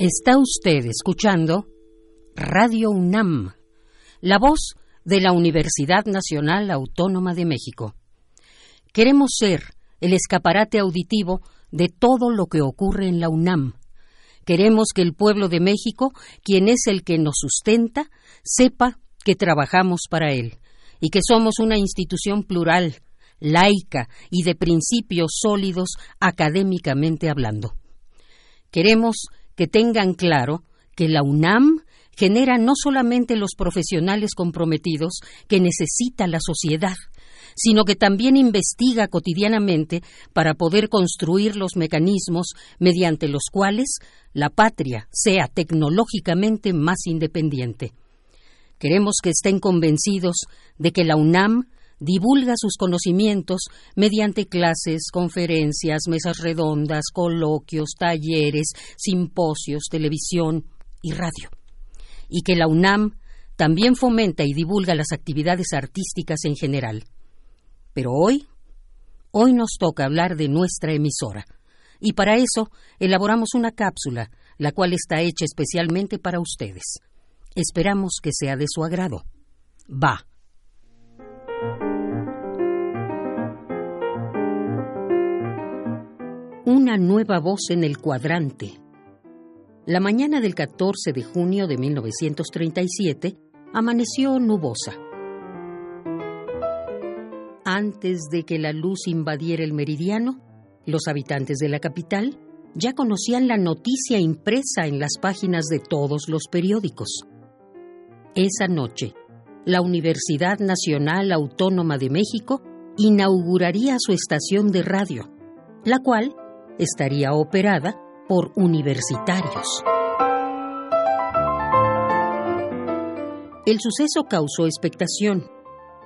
Está usted escuchando Radio UNAM, la voz de la Universidad Nacional Autónoma de México. Queremos ser el escaparate auditivo de todo lo que ocurre en la UNAM. Queremos que el pueblo de México, quien es el que nos sustenta, sepa que trabajamos para él y que somos una institución plural, laica y de principios sólidos académicamente hablando. Queremos que tengan claro que la UNAM genera no solamente los profesionales comprometidos que necesita la sociedad, sino que también investiga cotidianamente para poder construir los mecanismos mediante los cuales la patria sea tecnológicamente más independiente. Queremos que estén convencidos de que la UNAM divulga sus conocimientos mediante clases, conferencias, mesas redondas, coloquios, talleres, simposios, televisión y radio. Y que la UNAM también fomenta y divulga las actividades artísticas en general. Pero hoy, hoy nos toca hablar de nuestra emisora. Y para eso elaboramos una cápsula, la cual está hecha especialmente para ustedes. Esperamos que sea de su agrado. Va. Una nueva voz en el cuadrante. La mañana del 14 de junio de 1937 amaneció nubosa. Antes de que la luz invadiera el meridiano, los habitantes de la capital ya conocían la noticia impresa en las páginas de todos los periódicos. Esa noche, la Universidad Nacional Autónoma de México inauguraría su estación de radio, la cual estaría operada por universitarios. El suceso causó expectación.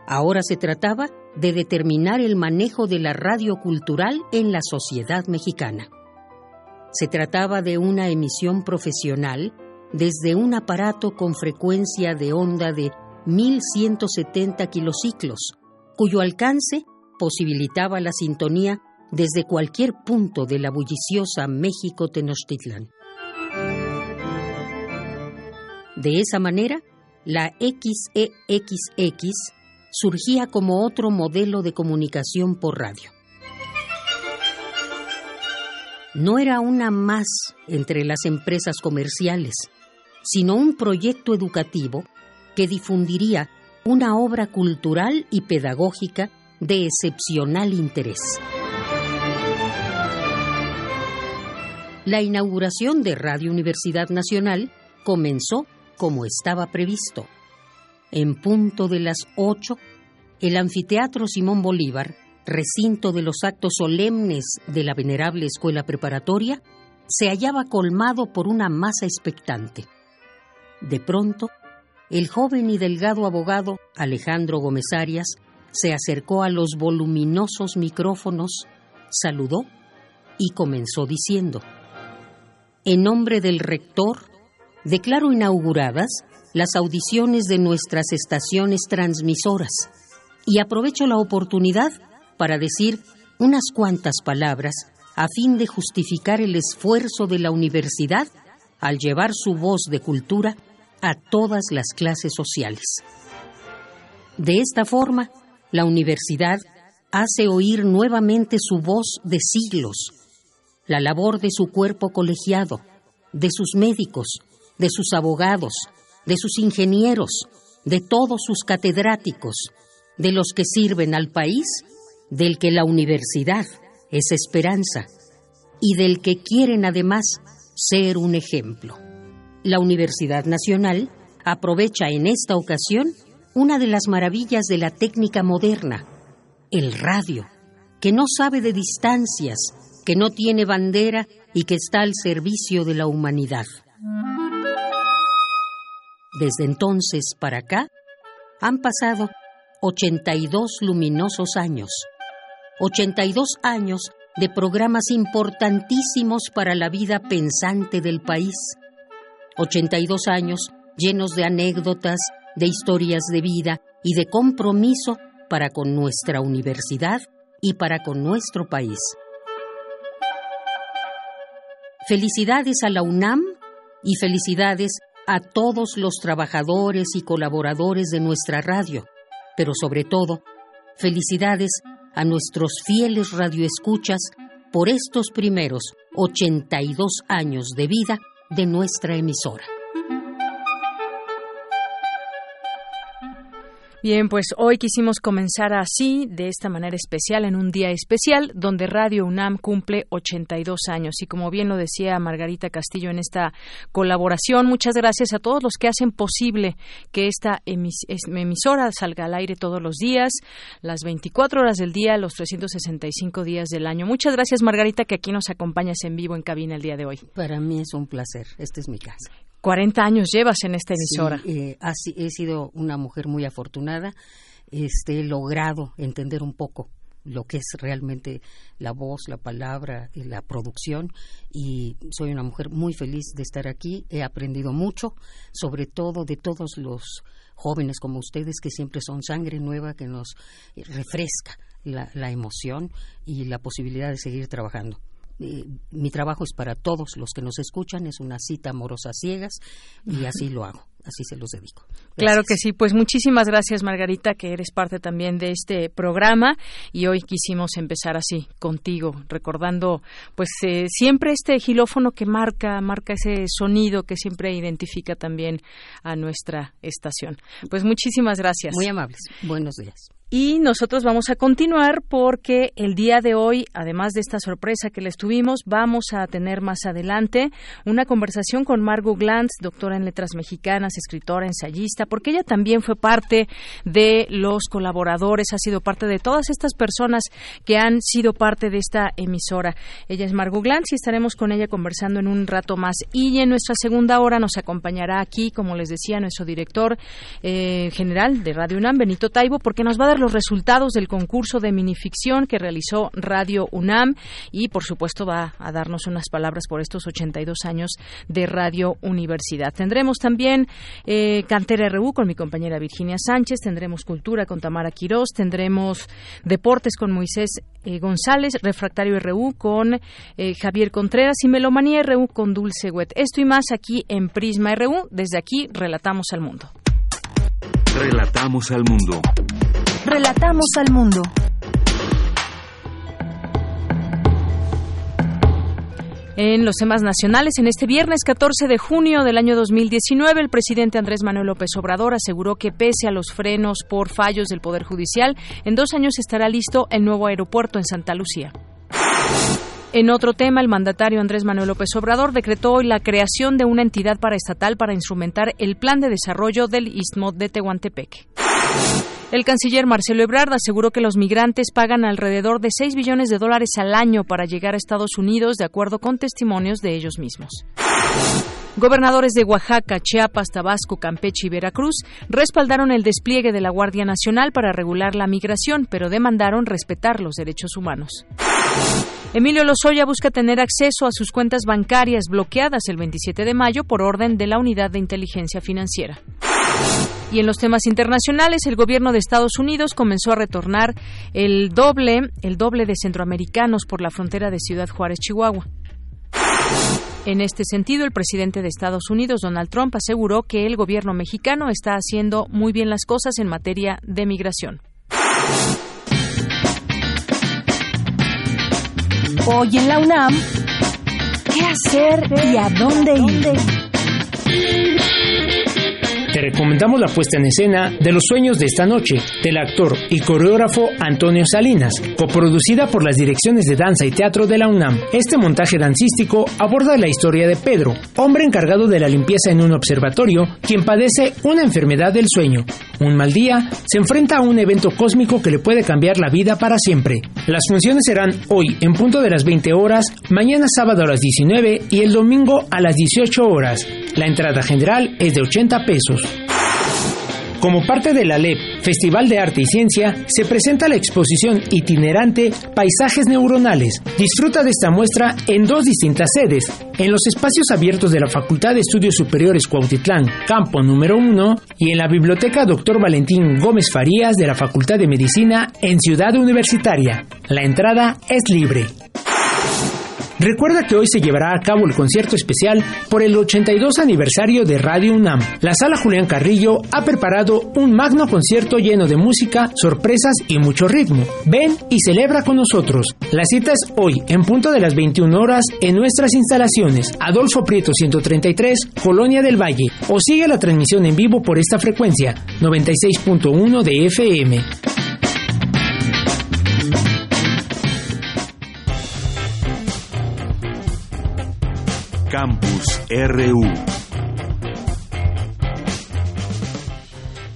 Ahora se trataba de determinar el manejo de la radio cultural en la sociedad mexicana. Se trataba de una emisión profesional desde un aparato con frecuencia de onda de 1170 kilociclos, cuyo alcance posibilitaba la sintonía desde cualquier punto de la bulliciosa México Tenochtitlan. De esa manera, la XEXX surgía como otro modelo de comunicación por radio. No era una más entre las empresas comerciales, sino un proyecto educativo que difundiría una obra cultural y pedagógica de excepcional interés. La inauguración de Radio Universidad Nacional comenzó como estaba previsto. En punto de las ocho, el anfiteatro Simón Bolívar, recinto de los actos solemnes de la venerable escuela preparatoria, se hallaba colmado por una masa expectante. De pronto, el joven y delgado abogado Alejandro Gómez Arias se acercó a los voluminosos micrófonos, saludó y comenzó diciendo en nombre del rector, declaro inauguradas las audiciones de nuestras estaciones transmisoras y aprovecho la oportunidad para decir unas cuantas palabras a fin de justificar el esfuerzo de la universidad al llevar su voz de cultura a todas las clases sociales. De esta forma, la universidad hace oír nuevamente su voz de siglos, la labor de su cuerpo colegiado, de sus médicos, de sus abogados, de sus ingenieros, de todos sus catedráticos, de los que sirven al país, del que la universidad es esperanza y del que quieren además ser un ejemplo. La Universidad Nacional aprovecha en esta ocasión una de las maravillas de la técnica moderna, el radio, que no sabe de distancias, que no tiene bandera y que está al servicio de la humanidad. Desde entonces para acá han pasado 82 luminosos años, 82 años de programas importantísimos para la vida pensante del país, 82 años llenos de anécdotas, de historias de vida y de compromiso para con nuestra universidad y para con nuestro país. Felicidades a la UNAM y felicidades a todos los trabajadores y colaboradores de nuestra radio, pero sobre todo, felicidades a nuestros fieles radioescuchas por estos primeros 82 años de vida de nuestra emisora. Bien, pues hoy quisimos comenzar así, de esta manera especial, en un día especial, donde Radio UNAM cumple 82 años. Y como bien lo decía Margarita Castillo en esta colaboración, muchas gracias a todos los que hacen posible que esta emisora salga al aire todos los días, las 24 horas del día, los 365 días del año. Muchas gracias, Margarita, que aquí nos acompañas en vivo en cabina el día de hoy. Para mí es un placer. Esta es mi casa. 40 años llevas en esta emisora. Sí, eh, he sido una mujer muy afortunada. Este, he logrado entender un poco lo que es realmente la voz, la palabra, y la producción y soy una mujer muy feliz de estar aquí. He aprendido mucho, sobre todo de todos los jóvenes como ustedes que siempre son sangre nueva que nos refresca la emoción y la posibilidad de seguir trabajando. Eh, mi trabajo es para todos los que nos escuchan, es una cita amorosa ciegas y así lo hago, así se los dedico. Claro que sí, pues muchísimas gracias Margarita, que eres parte también de este programa y hoy quisimos empezar así contigo, recordando pues eh, siempre este gilófono que marca, marca ese sonido que siempre identifica también a nuestra estación. Pues muchísimas gracias. Muy amables. Buenos días. Y nosotros vamos a continuar porque el día de hoy, además de esta sorpresa que les tuvimos, vamos a tener más adelante una conversación con Margot Glantz, doctora en letras mexicanas, escritora, ensayista, porque ella también fue parte de los colaboradores, ha sido parte de todas estas personas que han sido parte de esta emisora. Ella es Margot Glantz y estaremos con ella conversando en un rato más. Y en nuestra segunda hora nos acompañará aquí, como les decía, nuestro director eh, general de Radio UNAM, Benito Taibo, porque nos va a dar los resultados del concurso de minificción que realizó Radio UNAM y, por supuesto, va a darnos unas palabras por estos 82 años de Radio Universidad. Tendremos también eh, Cantera RU con mi compañera Virginia Sánchez, tendremos Cultura con Tamara Quirós, tendremos Deportes con Moisés eh, González, Refractario RU con eh, Javier Contreras y Melomanía RU con Dulce Wet. Esto y más aquí en Prisma RU. Desde aquí relatamos al mundo. Relatamos al mundo. Relatamos al mundo. En los temas nacionales, en este viernes 14 de junio del año 2019, el presidente Andrés Manuel López Obrador aseguró que pese a los frenos por fallos del Poder Judicial, en dos años estará listo el nuevo aeropuerto en Santa Lucía. En otro tema, el mandatario Andrés Manuel López Obrador decretó hoy la creación de una entidad paraestatal para instrumentar el plan de desarrollo del Istmo de Tehuantepec. El canciller Marcelo Ebrard aseguró que los migrantes pagan alrededor de 6 billones de dólares al año para llegar a Estados Unidos, de acuerdo con testimonios de ellos mismos. Gobernadores de Oaxaca, Chiapas, Tabasco, Campeche y Veracruz respaldaron el despliegue de la Guardia Nacional para regular la migración, pero demandaron respetar los derechos humanos. Emilio Lozoya busca tener acceso a sus cuentas bancarias bloqueadas el 27 de mayo por orden de la Unidad de Inteligencia Financiera. Y en los temas internacionales, el gobierno de Estados Unidos comenzó a retornar el doble, el doble de centroamericanos por la frontera de Ciudad Juárez, Chihuahua. En este sentido, el presidente de Estados Unidos, Donald Trump, aseguró que el gobierno mexicano está haciendo muy bien las cosas en materia de migración. Hoy en la UNAM, ¿qué hacer y a dónde ir? Recomendamos la puesta en escena de Los Sueños de esta noche, del actor y coreógrafo Antonio Salinas, coproducida por las direcciones de danza y teatro de la UNAM. Este montaje dancístico aborda la historia de Pedro, hombre encargado de la limpieza en un observatorio, quien padece una enfermedad del sueño. Un mal día se enfrenta a un evento cósmico que le puede cambiar la vida para siempre. Las funciones serán hoy en punto de las 20 horas, mañana sábado a las 19 y el domingo a las 18 horas. La entrada general es de 80 pesos. Como parte de la LEP, Festival de Arte y Ciencia, se presenta la exposición itinerante Paisajes Neuronales. Disfruta de esta muestra en dos distintas sedes, en los espacios abiertos de la Facultad de Estudios Superiores Cuautitlán, campo número 1, y en la Biblioteca Dr. Valentín Gómez Farías de la Facultad de Medicina en Ciudad Universitaria. La entrada es libre. Recuerda que hoy se llevará a cabo el concierto especial por el 82 aniversario de Radio UNAM. La sala Julián Carrillo ha preparado un magno concierto lleno de música, sorpresas y mucho ritmo. Ven y celebra con nosotros. La cita es hoy, en punto de las 21 horas, en nuestras instalaciones, Adolfo Prieto 133, Colonia del Valle, o sigue la transmisión en vivo por esta frecuencia, 96.1 de FM. Campus RU.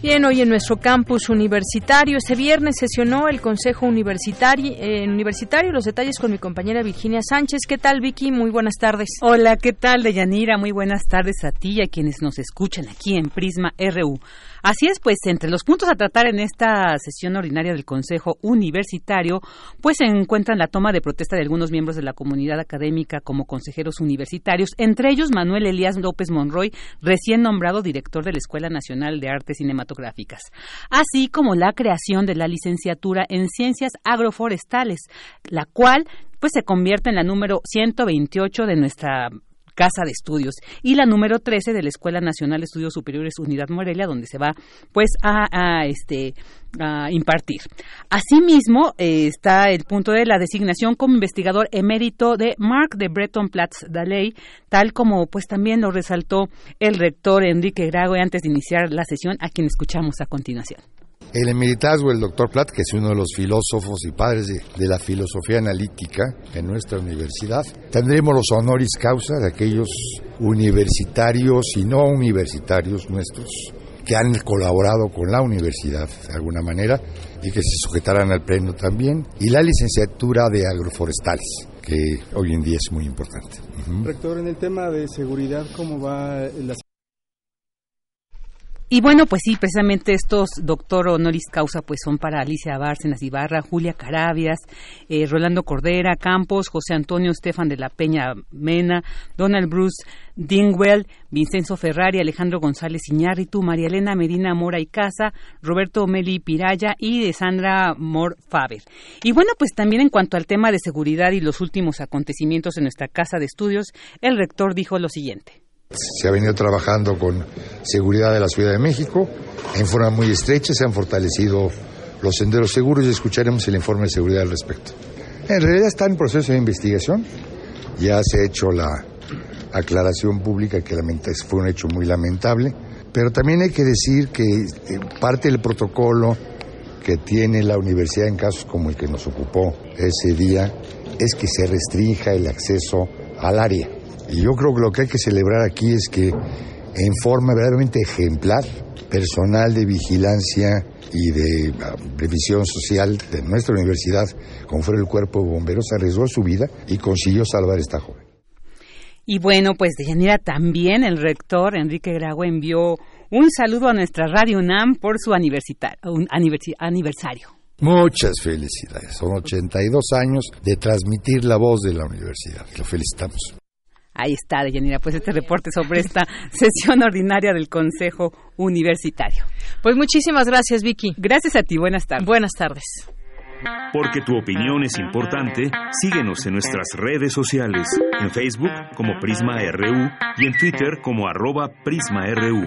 Bien, hoy en nuestro campus universitario, este viernes sesionó el Consejo Universitario, eh, universitario. Los detalles con mi compañera Virginia Sánchez. ¿Qué tal, Vicky? Muy buenas tardes. Hola, ¿qué tal, Deyanira? Muy buenas tardes a ti y a quienes nos escuchan aquí en Prisma RU. Así es, pues entre los puntos a tratar en esta sesión ordinaria del Consejo Universitario, pues se encuentran la toma de protesta de algunos miembros de la comunidad académica como consejeros universitarios, entre ellos Manuel Elías López Monroy, recién nombrado director de la Escuela Nacional de Artes Cinematográficas, así como la creación de la licenciatura en Ciencias Agroforestales, la cual pues se convierte en la número 128 de nuestra Casa de Estudios, y la número 13 de la Escuela Nacional de Estudios Superiores Unidad Morelia, donde se va pues a, este a impartir. Asimismo, eh, está el punto de la designación como investigador emérito de Marc de Breton Platz Daley, tal como pues también lo resaltó el rector Enrique Grago antes de iniciar la sesión, a quien escuchamos a continuación. El emeritazgo, el doctor Platt, que es uno de los filósofos y padres de, la filosofía analítica en nuestra universidad. Tendremos los honoris causa de aquellos universitarios y no universitarios nuestros que han colaborado con la universidad de alguna manera y que se sujetarán al pleno también. Y la licenciatura de agroforestales que hoy en día es muy importante. Rector, en el tema de seguridad, ¿cómo va la y bueno, pues sí, precisamente estos doctor honoris causa pues son para Alicia Bárcenas Ibarra, Julia Carabias, eh, Rolando Cordera, Campos, José Antonio Estefan de la Peña Mena, Donald Bruce Dingwell, Vincenzo Ferrari, Alejandro González Iñárritu, María Elena Medina Mora y Casa, Roberto Meli Piraya y de Sandra Mor Faber. Y bueno, pues también en cuanto al tema de seguridad y los últimos acontecimientos en nuestra casa de estudios, el rector dijo lo siguiente. Se ha venido trabajando con seguridad de la Ciudad de México en forma muy estrecha, se han fortalecido los senderos seguros y escucharemos el informe de seguridad al respecto. En realidad está en proceso de investigación, ya se ha hecho la aclaración pública que fue un hecho muy lamentable, pero también hay que decir que eh, parte del protocolo que tiene la universidad en casos como el que nos ocupó ese día es que se restrinja el acceso al área. Y yo creo que lo que hay que celebrar aquí es que en forma verdaderamente ejemplar, personal de vigilancia y de ah, previsión social de nuestra universidad, como fue el cuerpo de bomberos, arriesgó su vida y consiguió salvar a esta joven. Y bueno, pues de manera también el rector Enrique Grago envió un saludo a nuestra Radio UNAM por su aniversario. Muchas felicidades. Son 82 años de transmitir la voz de la universidad. Lo felicitamos. Ahí está, Deyanira, pues este reporte sobre esta sesión ordinaria del Consejo Universitario. Pues muchísimas gracias, Vicky. Gracias a ti, buenas tardes. Buenas tardes. Porque tu opinión es importante, síguenos en nuestras redes sociales, en Facebook como Prisma RU y en Twitter como arroba PrismaRU.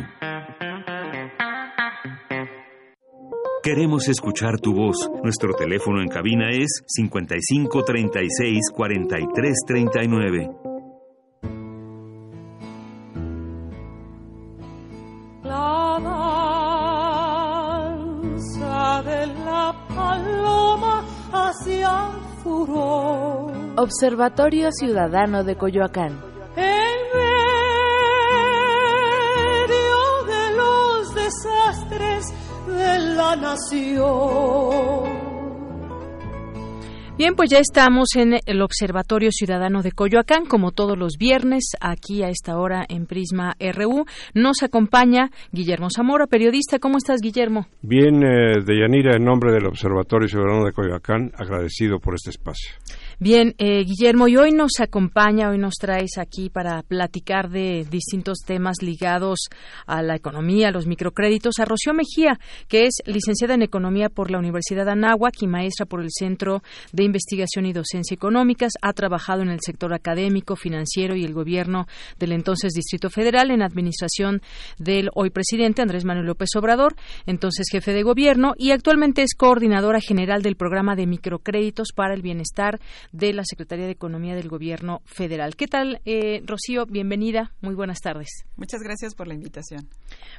Queremos escuchar tu voz. Nuestro teléfono en cabina es 55 36 Observatorio Ciudadano de Coyoacán. En medio de los desastres de la nación. Bien, pues ya estamos en el Observatorio Ciudadano de Coyoacán, como todos los viernes, aquí a esta hora en Prisma RU. Nos acompaña Guillermo Zamora, periodista. ¿Cómo estás, Guillermo? Bien, eh, Deyanira, en nombre del Observatorio Ciudadano de Coyoacán, agradecido por este espacio. Bien, eh, Guillermo, y hoy nos acompaña, hoy nos traes aquí para platicar de distintos temas ligados a la economía, a los microcréditos, a Rocío Mejía, que es licenciada en Economía por la Universidad de Anáhuac y maestra por el Centro de Investigación y Docencia Económicas. Ha trabajado en el sector académico, financiero y el gobierno del entonces Distrito Federal en administración del hoy presidente Andrés Manuel López Obrador, entonces jefe de gobierno, y actualmente es coordinadora general del programa de microcréditos para el bienestar de la Secretaría de Economía del Gobierno Federal. ¿Qué tal, eh, Rocío? Bienvenida. Muy buenas tardes. Muchas gracias por la invitación.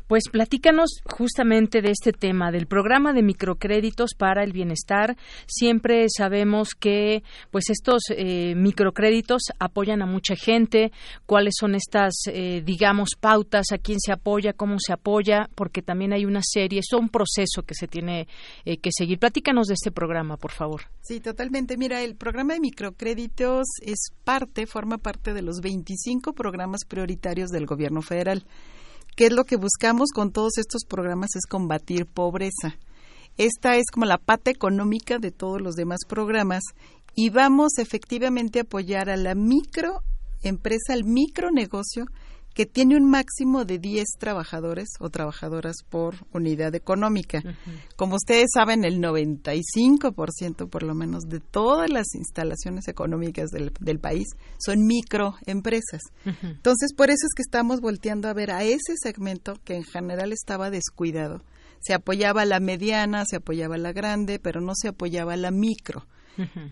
Pues platícanos justamente de este tema, del programa de microcréditos para el bienestar. Siempre sabemos que pues estos eh, microcréditos apoyan a mucha gente. ¿Cuáles son estas, eh, digamos, pautas? ¿A quién se apoya? ¿Cómo se apoya? Porque también hay una serie, es un proceso que se tiene eh, que seguir. Platícanos de este programa, por favor. Sí, totalmente. Mira, el programa de microcréditos es parte, forma parte de los 25 programas prioritarios del gobierno federal. ¿Qué es lo que buscamos con todos estos programas? Es combatir pobreza. Esta es como la pata económica de todos los demás programas y vamos efectivamente a apoyar a la microempresa, al micronegocio que tiene un máximo de 10 trabajadores o trabajadoras por unidad económica. Como ustedes saben, el 95% por lo menos de todas las instalaciones económicas del, del país son microempresas. Entonces, por eso es que estamos volteando a ver a ese segmento que en general estaba descuidado. Se apoyaba a la mediana, se apoyaba a la grande, pero no se apoyaba a la micro.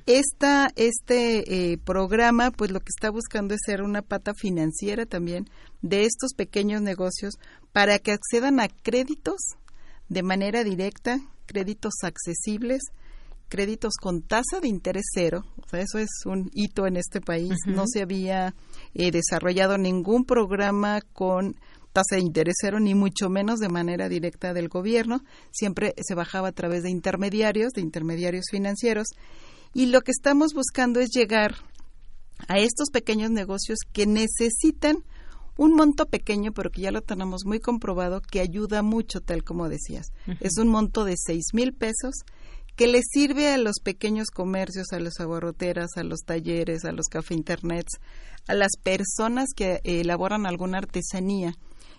Esta, este eh, programa, pues lo que está buscando es ser una pata financiera también de estos pequeños negocios para que accedan a créditos de manera directa, créditos accesibles, créditos con tasa de interés cero. O sea, eso es un hito en este país. No se había eh, desarrollado ningún programa con tasa de interés cero, ni mucho menos de manera directa del gobierno. Siempre se bajaba a través de intermediarios, de intermediarios financieros. Y lo que estamos buscando es llegar a estos pequeños negocios que necesitan un monto pequeño, pero que ya lo tenemos muy comprobado, que ayuda mucho, tal como decías. Es un monto de seis mil pesos que le sirve a los pequeños comercios, a las aguarroteras, a los talleres, a los café internets, a las personas que elaboran alguna artesanía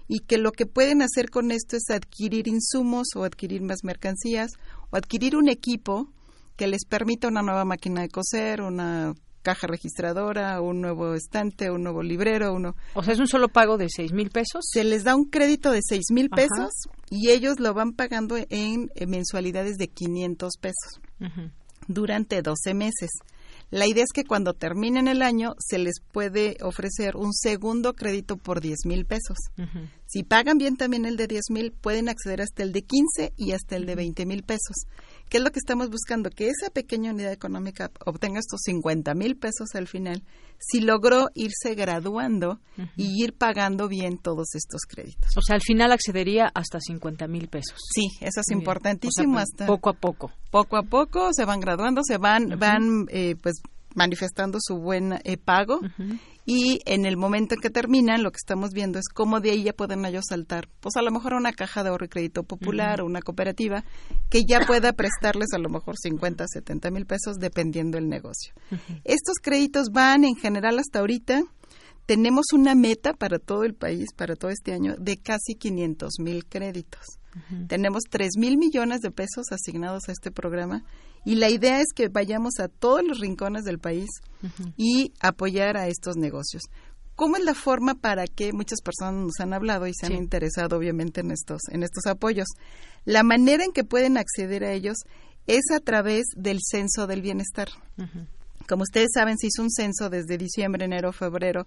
y que lo que pueden hacer con esto es adquirir insumos o adquirir más mercancías o adquirir un equipo que les permita una nueva máquina de coser, una caja registradora, un nuevo estante, un nuevo librero, uno. O sea, es un solo pago de seis mil pesos. Se les da un crédito de seis mil pesos y ellos lo van pagando en, mensualidades de 500 pesos durante 12 meses. La idea es que cuando terminen el año se les puede ofrecer un segundo crédito por 10 mil pesos. Si pagan bien también el de 10 mil, pueden acceder hasta el de 15 y hasta el de 20 mil pesos. ¿Qué es lo que estamos buscando? Que esa pequeña unidad económica obtenga estos 50 mil pesos al final, si logró irse graduando y ir pagando bien todos estos créditos. O sea, al final accedería hasta 50 mil pesos. Sí, eso es importantísimo. Hasta poco a poco. Poco a poco se van graduando, se van, van eh, pues manifestando su buen eh, pago y en el momento en que terminan lo que estamos viendo es cómo de ahí ya pueden ellos saltar, pues a lo mejor a una caja de ahorro y crédito popular o una cooperativa que ya pueda prestarles a lo mejor 50, 70 mil pesos dependiendo del negocio. Estos créditos van en general hasta ahorita. Tenemos una meta para todo el país, para todo este año, de casi 500 mil créditos. Tenemos 3 mil millones de pesos asignados a este programa y la idea es que vayamos a todos los rincones del país y apoyar a estos negocios. ¿Cómo es la forma para que muchas personas nos han hablado y se han interesado obviamente en estos, en estos apoyos? La manera en que pueden acceder a ellos es a través del censo del bienestar. Como ustedes saben, se hizo un censo desde diciembre, enero, febrero,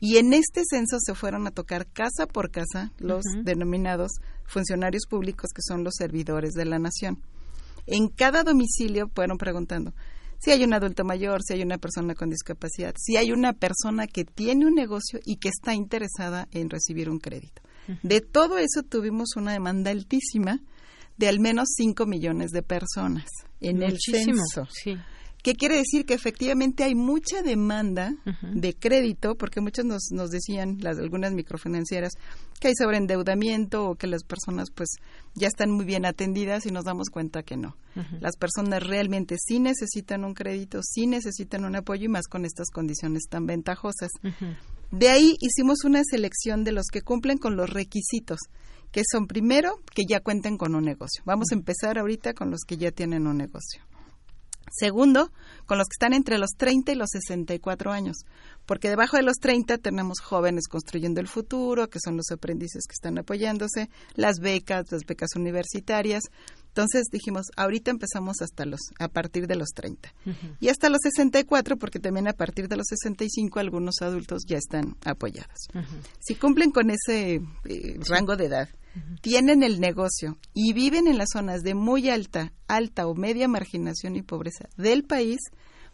y en este censo se fueron a tocar casa por casa los denominados funcionarios públicos, que son los servidores de la nación. En cada domicilio fueron preguntando, si hay un adulto mayor, si hay una persona con discapacidad, si hay una persona que tiene un negocio y que está interesada en recibir un crédito. De todo eso tuvimos una demanda altísima de al menos 5 millones de personas en Muchísimo, el censo. sí. ¿Qué quiere decir? Que efectivamente hay mucha demanda de crédito, porque muchos nos, nos decían, las, algunas microfinancieras, que hay sobreendeudamiento o que las personas pues ya están muy bien atendidas y nos damos cuenta que no. Las personas realmente sí necesitan un crédito, sí necesitan un apoyo y más con estas condiciones tan ventajosas. De ahí hicimos una selección de los que cumplen con los requisitos, que son primero que ya cuenten con un negocio. Vamos a empezar ahorita con los que ya tienen un negocio. Segundo, con los que están entre los 30 y los 64 años, porque debajo de los 30 tenemos jóvenes construyendo el futuro, que son los aprendices que están apoyándose, las becas, las becas universitarias. Entonces dijimos, ahorita empezamos hasta los a partir de los 30 y hasta los 64 porque también a partir de los 65 algunos adultos ya están apoyados. Si cumplen con ese eh, rango de edad, tienen el negocio y viven en las zonas de muy alta, alta o media marginación y pobreza del país,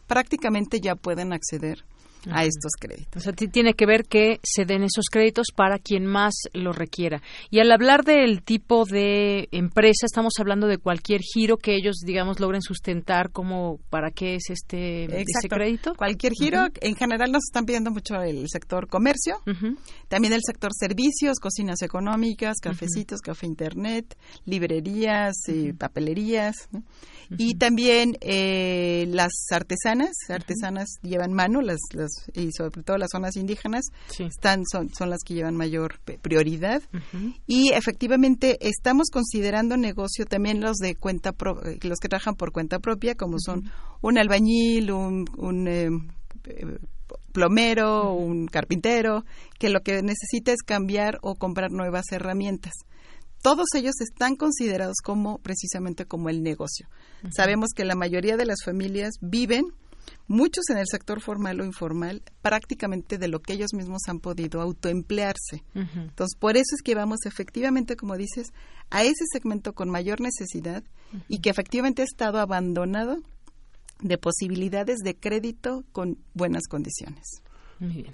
prácticamente ya pueden acceder a estos créditos. O sea, ti- tiene que ver que se den esos créditos para quien más lo requiera. Y al hablar del tipo de empresa, estamos hablando de cualquier giro que ellos, digamos, logren sustentar, como para qué es este ese crédito. Cualquier giro, en general nos están pidiendo mucho el sector comercio, también el sector servicios, cocinas económicas, cafecitos, café internet, librerías, eh, papelerías, ¿no? y también eh, las artesanas, artesanas llevan mano, las, las y sobre todo las zonas indígenas están son, son las que llevan mayor prioridad. Y efectivamente estamos considerando negocio también los de cuenta pro- eh, los que trabajan por cuenta propia como son un albañil un, un eh, eh, plomero un carpintero que lo que necesita es cambiar o comprar nuevas herramientas. Todos ellos están considerados como precisamente como el negocio. Sabemos que la mayoría de las familias viven, muchos en el sector formal o informal, prácticamente de lo que ellos mismos han podido autoemplearse. Entonces, por eso es que vamos efectivamente, como dices, a ese segmento con mayor necesidad y que efectivamente ha estado abandonado de posibilidades de crédito con buenas condiciones.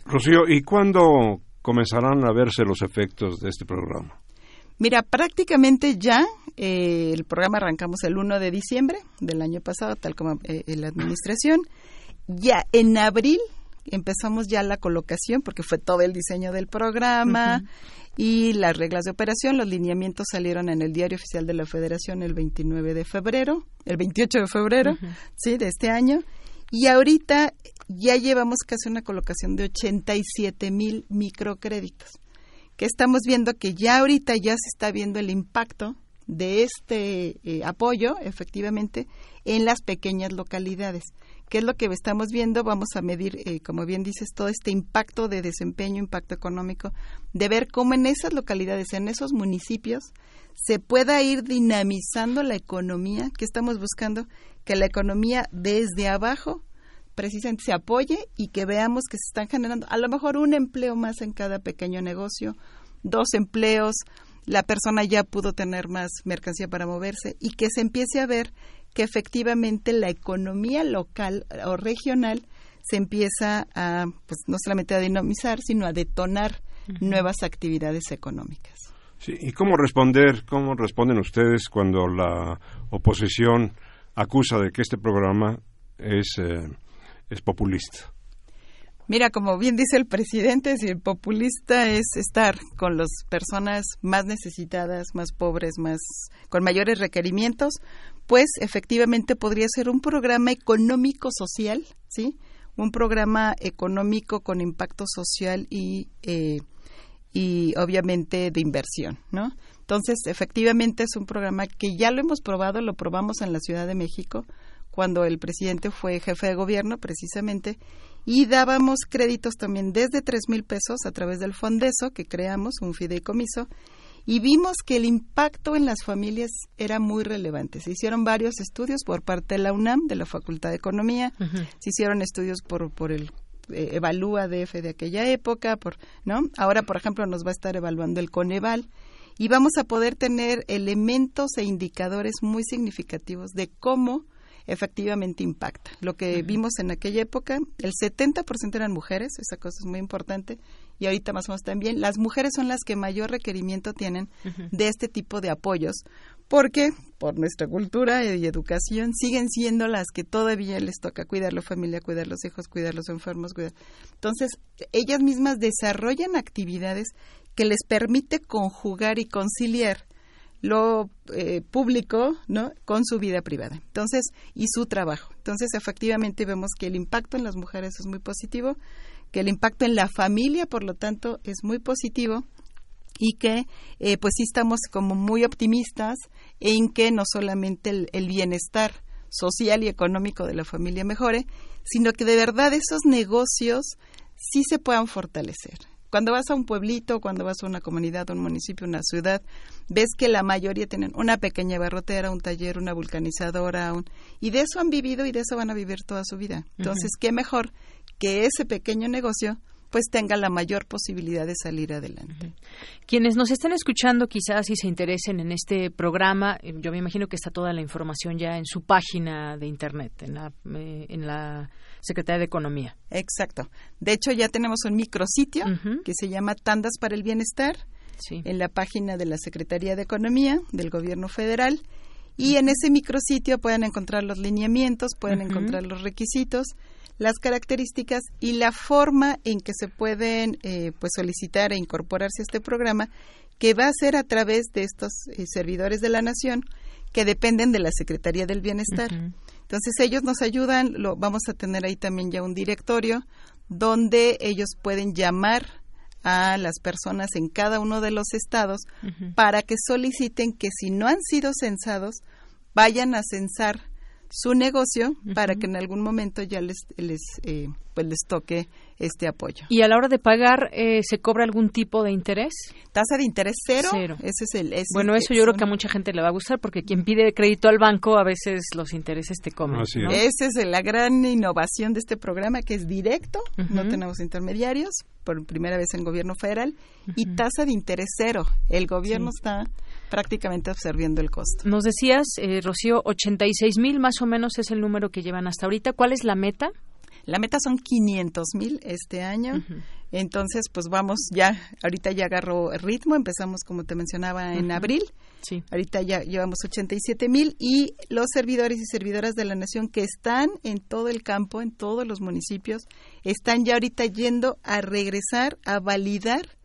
Rocío, ¿y cuándo comenzarán a verse los efectos de este programa? Mira, prácticamente ya eh, el programa arrancamos el 1 de diciembre del año pasado, tal como eh, la administración. Ya en abril empezamos ya la colocación, porque fue todo el diseño del programa y las reglas de operación. Los lineamientos salieron en el Diario Oficial de la Federación el 29 de febrero, el 28 de febrero, sí, de este año. Y ahorita ya llevamos casi una colocación de 87 mil microcréditos que estamos viendo que ya ahorita ya se está viendo el impacto de este eh, apoyo, efectivamente, en las pequeñas localidades. ¿Qué es lo que estamos viendo? Vamos a medir, eh, como bien dices, todo este impacto de desempeño, impacto económico, de ver cómo en esas localidades, en esos municipios, se pueda ir dinamizando la economía que estamos buscando, que la economía desde abajo precisamente se apoye y que veamos que se están generando a lo mejor un empleo más en cada pequeño negocio, dos empleos, la persona ya pudo tener más mercancía para moverse y que se empiece a ver que efectivamente la economía local o regional se empieza a, pues no solamente a dinamizar, sino a detonar nuevas actividades económicas. Sí, ¿Y cómo responder, cómo responden ustedes cuando la oposición acusa de que este programa es, eh, es populista? Mira, como bien dice el presidente, si el populista es estar con las personas más necesitadas, más pobres, más con mayores requerimientos, pues efectivamente podría ser un programa económico social, ¿sí? Un programa económico con impacto social y eh, y obviamente de inversión, ¿no? Entonces, efectivamente es un programa que ya lo hemos probado, lo probamos en la Ciudad de México cuando el presidente fue jefe de gobierno precisamente y dábamos créditos también desde tres mil pesos a través del Fondeso que creamos, un fideicomiso, y vimos que el impacto en las familias era muy relevante. Se hicieron varios estudios por parte de la UNAM, de la Facultad de Economía, se hicieron estudios por, por el eh, Evalúa DF de aquella época, por, ¿no? Ahora, por ejemplo, nos va a estar evaluando el Coneval y vamos a poder tener elementos e indicadores muy significativos de cómo efectivamente impacta. Lo que vimos en aquella época, el 70% eran mujeres, esa cosa es muy importante, y ahorita más o menos también, las mujeres son las que mayor requerimiento tienen de este tipo de apoyos, porque por nuestra cultura y educación siguen siendo las que todavía les toca cuidar la familia, cuidar los hijos, cuidar los enfermos. Cuidar. Entonces, ellas mismas desarrollan actividades que les permite conjugar y conciliar lo eh, público no con su vida privada. Entonces y su trabajo. Entonces efectivamente vemos que el impacto en las mujeres es muy positivo que el impacto en la familia por lo tanto es muy positivo y que eh, pues sí estamos como muy optimistas en que no solamente el, bienestar social y económico de la familia mejore, sino que de verdad esos negocios sí se puedan fortalecer. Cuando vas a un pueblito, cuando vas a una comunidad, un municipio, una ciudad, ves que la mayoría tienen una pequeña barrotera, un taller, una vulcanizadora, y de eso han vivido y de eso van a vivir toda su vida. Entonces, qué mejor que ese pequeño negocio pues tenga la mayor posibilidad de salir adelante. Quienes nos estén escuchando quizás y se interesen en este programa, eh, yo me imagino que está toda la información ya en su página de internet, en la, eh, en la Secretaría de Economía. Exacto. De hecho, ya tenemos un micrositio que se llama Tandas para el Bienestar en la página de la Secretaría de Economía del Gobierno Federal. Y en ese micrositio pueden encontrar los lineamientos, pueden encontrar los requisitos las características y la forma en que se pueden eh, pues solicitar e incorporarse a este programa que va a ser a través de estos eh, servidores de la nación que dependen de la Secretaría del Bienestar. Entonces ellos nos ayudan, lo, vamos a tener ahí también ya un directorio donde ellos pueden llamar a las personas en cada uno de los estados para que soliciten que si no han sido censados vayan a censar su negocio para que en algún momento ya les les eh, pues les toque este apoyo. ¿Y a la hora de pagar eh, se cobra algún tipo de interés? Tasa de interés cero. Ese es el. bueno, eso yo creo que a mucha gente le va a gustar porque quien pide crédito al banco a veces los intereses te comen. Esa es la gran innovación de este programa que es directo, no tenemos intermediarios, por primera vez en gobierno federal y tasa de interés cero. El gobierno está prácticamente absorbiendo el costo. Nos decías, eh, Rocío, 86 mil más o menos es el número que llevan hasta ahorita. ¿Cuál es la meta? La meta son 500 mil este año. Entonces, pues vamos ya, ahorita ya agarró ritmo, empezamos como te mencionaba en abril. Sí. Ahorita ya llevamos 87 mil y los servidores y servidoras de la nación que están en todo el campo, en todos los municipios, están ya ahorita yendo a regresar a validar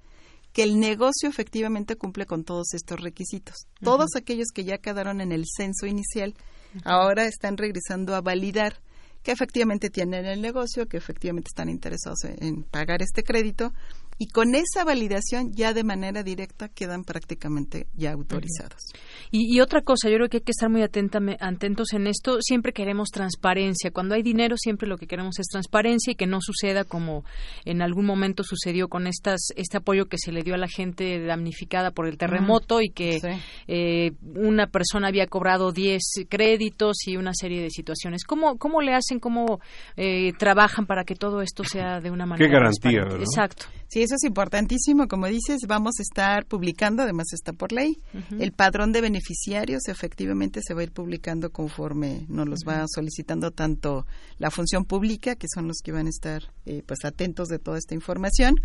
que el negocio efectivamente cumple con todos estos requisitos. Todos aquellos que ya quedaron en el censo inicial ahora están regresando a validar que efectivamente tienen el negocio, que efectivamente están interesados en, pagar este crédito y con esa validación ya de manera directa quedan prácticamente ya autorizados. y, otra cosa, yo creo que hay que estar muy atentos en esto. Siempre queremos transparencia. Cuando hay dinero, siempre lo que queremos es transparencia y que no suceda como en algún momento sucedió con estas este apoyo que se le dio a la gente damnificada por el terremoto y que eh, una persona había cobrado 10 créditos y una serie de situaciones. ¿Cómo, cómo le hacen, cómo eh, trabajan para que todo esto sea de una manera Qué garantía, Exacto. Sí, eso es importantísimo. Como dices, vamos a estar publicando, además está por ley, el padrón de beneficiarios. Efectivamente, se va a ir publicando conforme nos los va solicitando tanto la función pública, que son los que van a estar eh, pues atentos de toda esta información,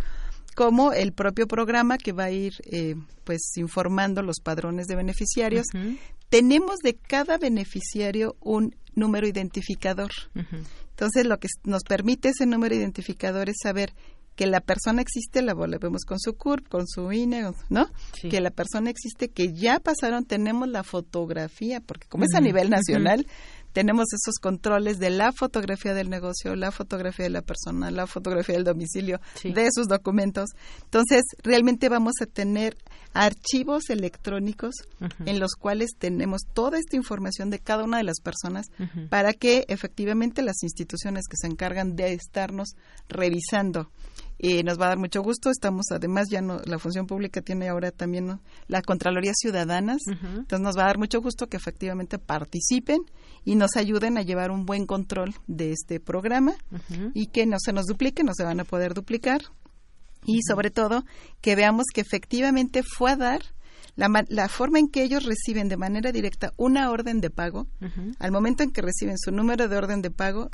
como el propio programa que va a ir eh, pues informando los padrones de beneficiarios. Tenemos de cada beneficiario un número identificador. Entonces, lo que nos permite ese número identificador es saber que la persona existe, la vemos con su CURP, con su INE, ¿no? Que la persona existe, que ya pasaron, tenemos la fotografía, porque como es a nivel nacional, tenemos esos controles de la fotografía del negocio, la fotografía de la persona, la fotografía del domicilio, de sus documentos. Entonces, realmente vamos a tener archivos electrónicos en los cuales tenemos toda esta información de cada una de las personas para que efectivamente las instituciones que se encargan de estarnos revisando y nos va a dar mucho gusto. Estamos, además, ya no, la función pública tiene ahora también la Contraloría Ciudadanas. Entonces, nos va a dar mucho gusto que efectivamente participen y nos ayuden a llevar un buen control de este programa y que no se nos duplique, no se van a poder duplicar. Y sobre todo, que veamos que efectivamente fue a dar La, la, forma en que ellos reciben de manera directa una orden de pago, al momento en que reciben su número de orden de pago,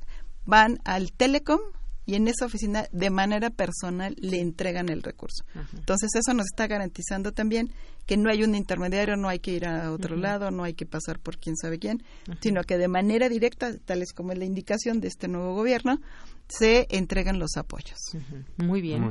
van al Telecom y en esa oficina de manera personal le entregan el recurso. Entonces eso nos está garantizando también que no hay un intermediario, no hay que ir a otro lado, no hay que pasar por quién sabe quién, sino que de manera directa, tal es como es la indicación de este nuevo gobierno, se entregan los apoyos. muy, bien.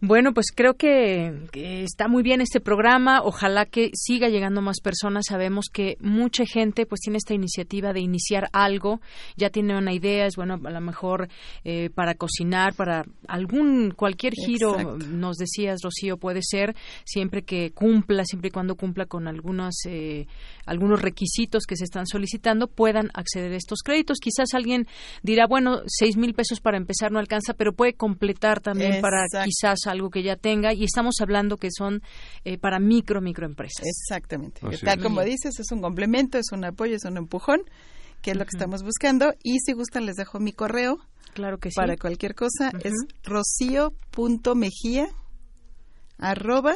Bueno, pues creo que, está muy bien este programa. Ojalá que siga llegando más personas. Sabemos que mucha gente pues tiene esta iniciativa de iniciar algo, ya tiene una idea, es bueno a lo mejor eh, para cocinar, para algún cualquier giro, nos decías Rocío, puede ser siempre que cumpla, siempre y cuando cumpla con algunos eh, algunos requisitos que se están solicitando, puedan acceder a estos créditos. Quizás alguien dirá, bueno, seis mil pesos para empezar no alcanza, pero puede completar también para quizás algo que ya tenga. Y estamos hablando que son eh, para micro, microempresas. Exactamente. Tal como dices, es un complemento, es un apoyo, es un empujón, que es lo que estamos buscando. Y si gustan, les dejo mi correo. Claro que sí. Para cualquier cosa, es rocío.mejía arroba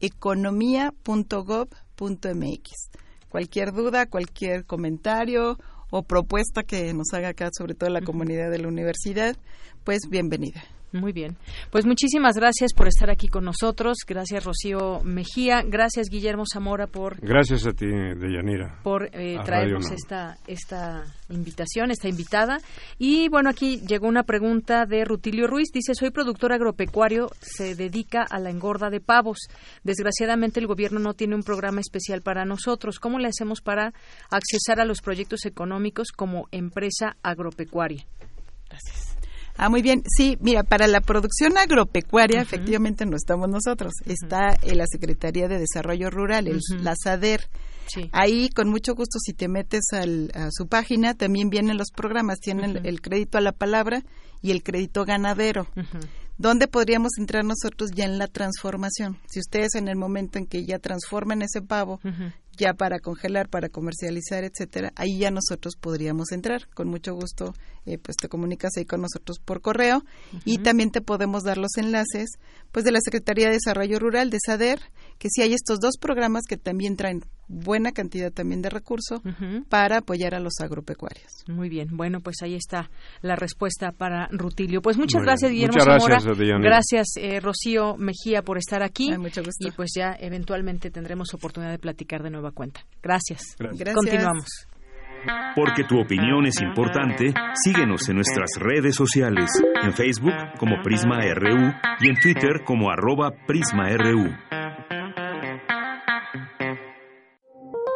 economía.gov.mx. Cualquier duda, cualquier comentario o propuesta que nos haga acá, sobre todo la comunidad de la universidad, pues bienvenida. Muy bien. Pues muchísimas gracias por estar aquí con nosotros. Gracias, Rocío Mejía. Gracias, Guillermo Zamora, por. Gracias a ti, Deyanira. Por eh, traernos esta, esta invitación, esta invitada. Y bueno, aquí llegó una pregunta de Rutilio Ruiz. Dice: Soy productor agropecuario, se dedica a la engorda de pavos. Desgraciadamente, el gobierno no tiene un programa especial para nosotros. ¿Cómo le hacemos para accesar a los proyectos económicos como empresa agropecuaria? Gracias. Ah, muy bien. Sí, mira, para la producción agropecuaria, efectivamente no estamos nosotros. Está en la Secretaría de Desarrollo Rural, el, la SADER. Ahí, con mucho gusto, si te metes al, a su página, también vienen los programas. Tienen el, crédito a la palabra y el crédito ganadero. ¿Dónde podríamos entrar nosotros ya en la transformación? Si ustedes en el momento en que ya transformen ese pavo, ya para congelar, para comercializar, etcétera, ahí ya nosotros podríamos entrar. Con mucho gusto, eh, pues te comunicas ahí con nosotros por correo y también te podemos dar los enlaces, pues de la Secretaría de Desarrollo Rural de SADER, que sí hay estos dos programas que también traen buena cantidad también de recursos para apoyar a los agropecuarios. Muy bien, bueno, pues ahí está la respuesta para Rutilio. Pues muchas gracias, Guillermo Zamora. Gracias, eh, Rocío Mejía, por estar aquí. Y pues ya eventualmente tendremos oportunidad de platicar de nueva cuenta. Gracias. gracias. Continuamos. Porque tu opinión es importante, síguenos en nuestras redes sociales, en Facebook como Prisma RU y en Twitter como arroba PrismaRU.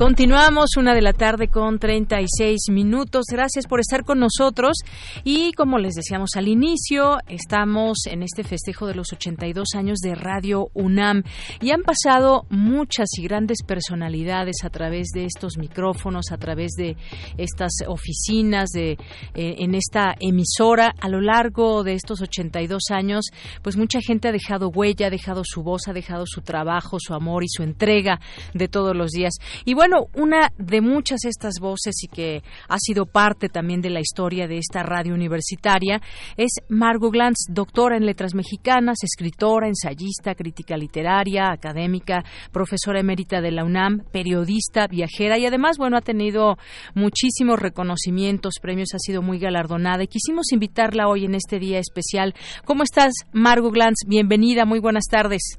Continuamos una de la tarde con 36 minutos. Gracias por estar con nosotros. Y como les decíamos al inicio, estamos en este festejo de los 82 años de Radio UNAM y han pasado muchas y grandes personalidades a través de estos micrófonos, a través de estas oficinas, de eh, en esta emisora a lo largo de estos 82 años. Pues mucha gente ha dejado huella, ha dejado su voz, ha dejado su trabajo, su amor y su entrega de todos los días. Y bueno, bueno, una de muchas estas voces y que ha sido parte también de la historia de esta radio universitaria es Margot Glantz, doctora en letras mexicanas, escritora, ensayista, crítica literaria, académica, profesora emérita de la UNAM, periodista, viajera y además, bueno, ha tenido muchísimos reconocimientos, premios, ha sido muy galardonada y quisimos invitarla hoy en este día especial. ¿Cómo estás, Margot Glantz? Bienvenida, muy buenas tardes.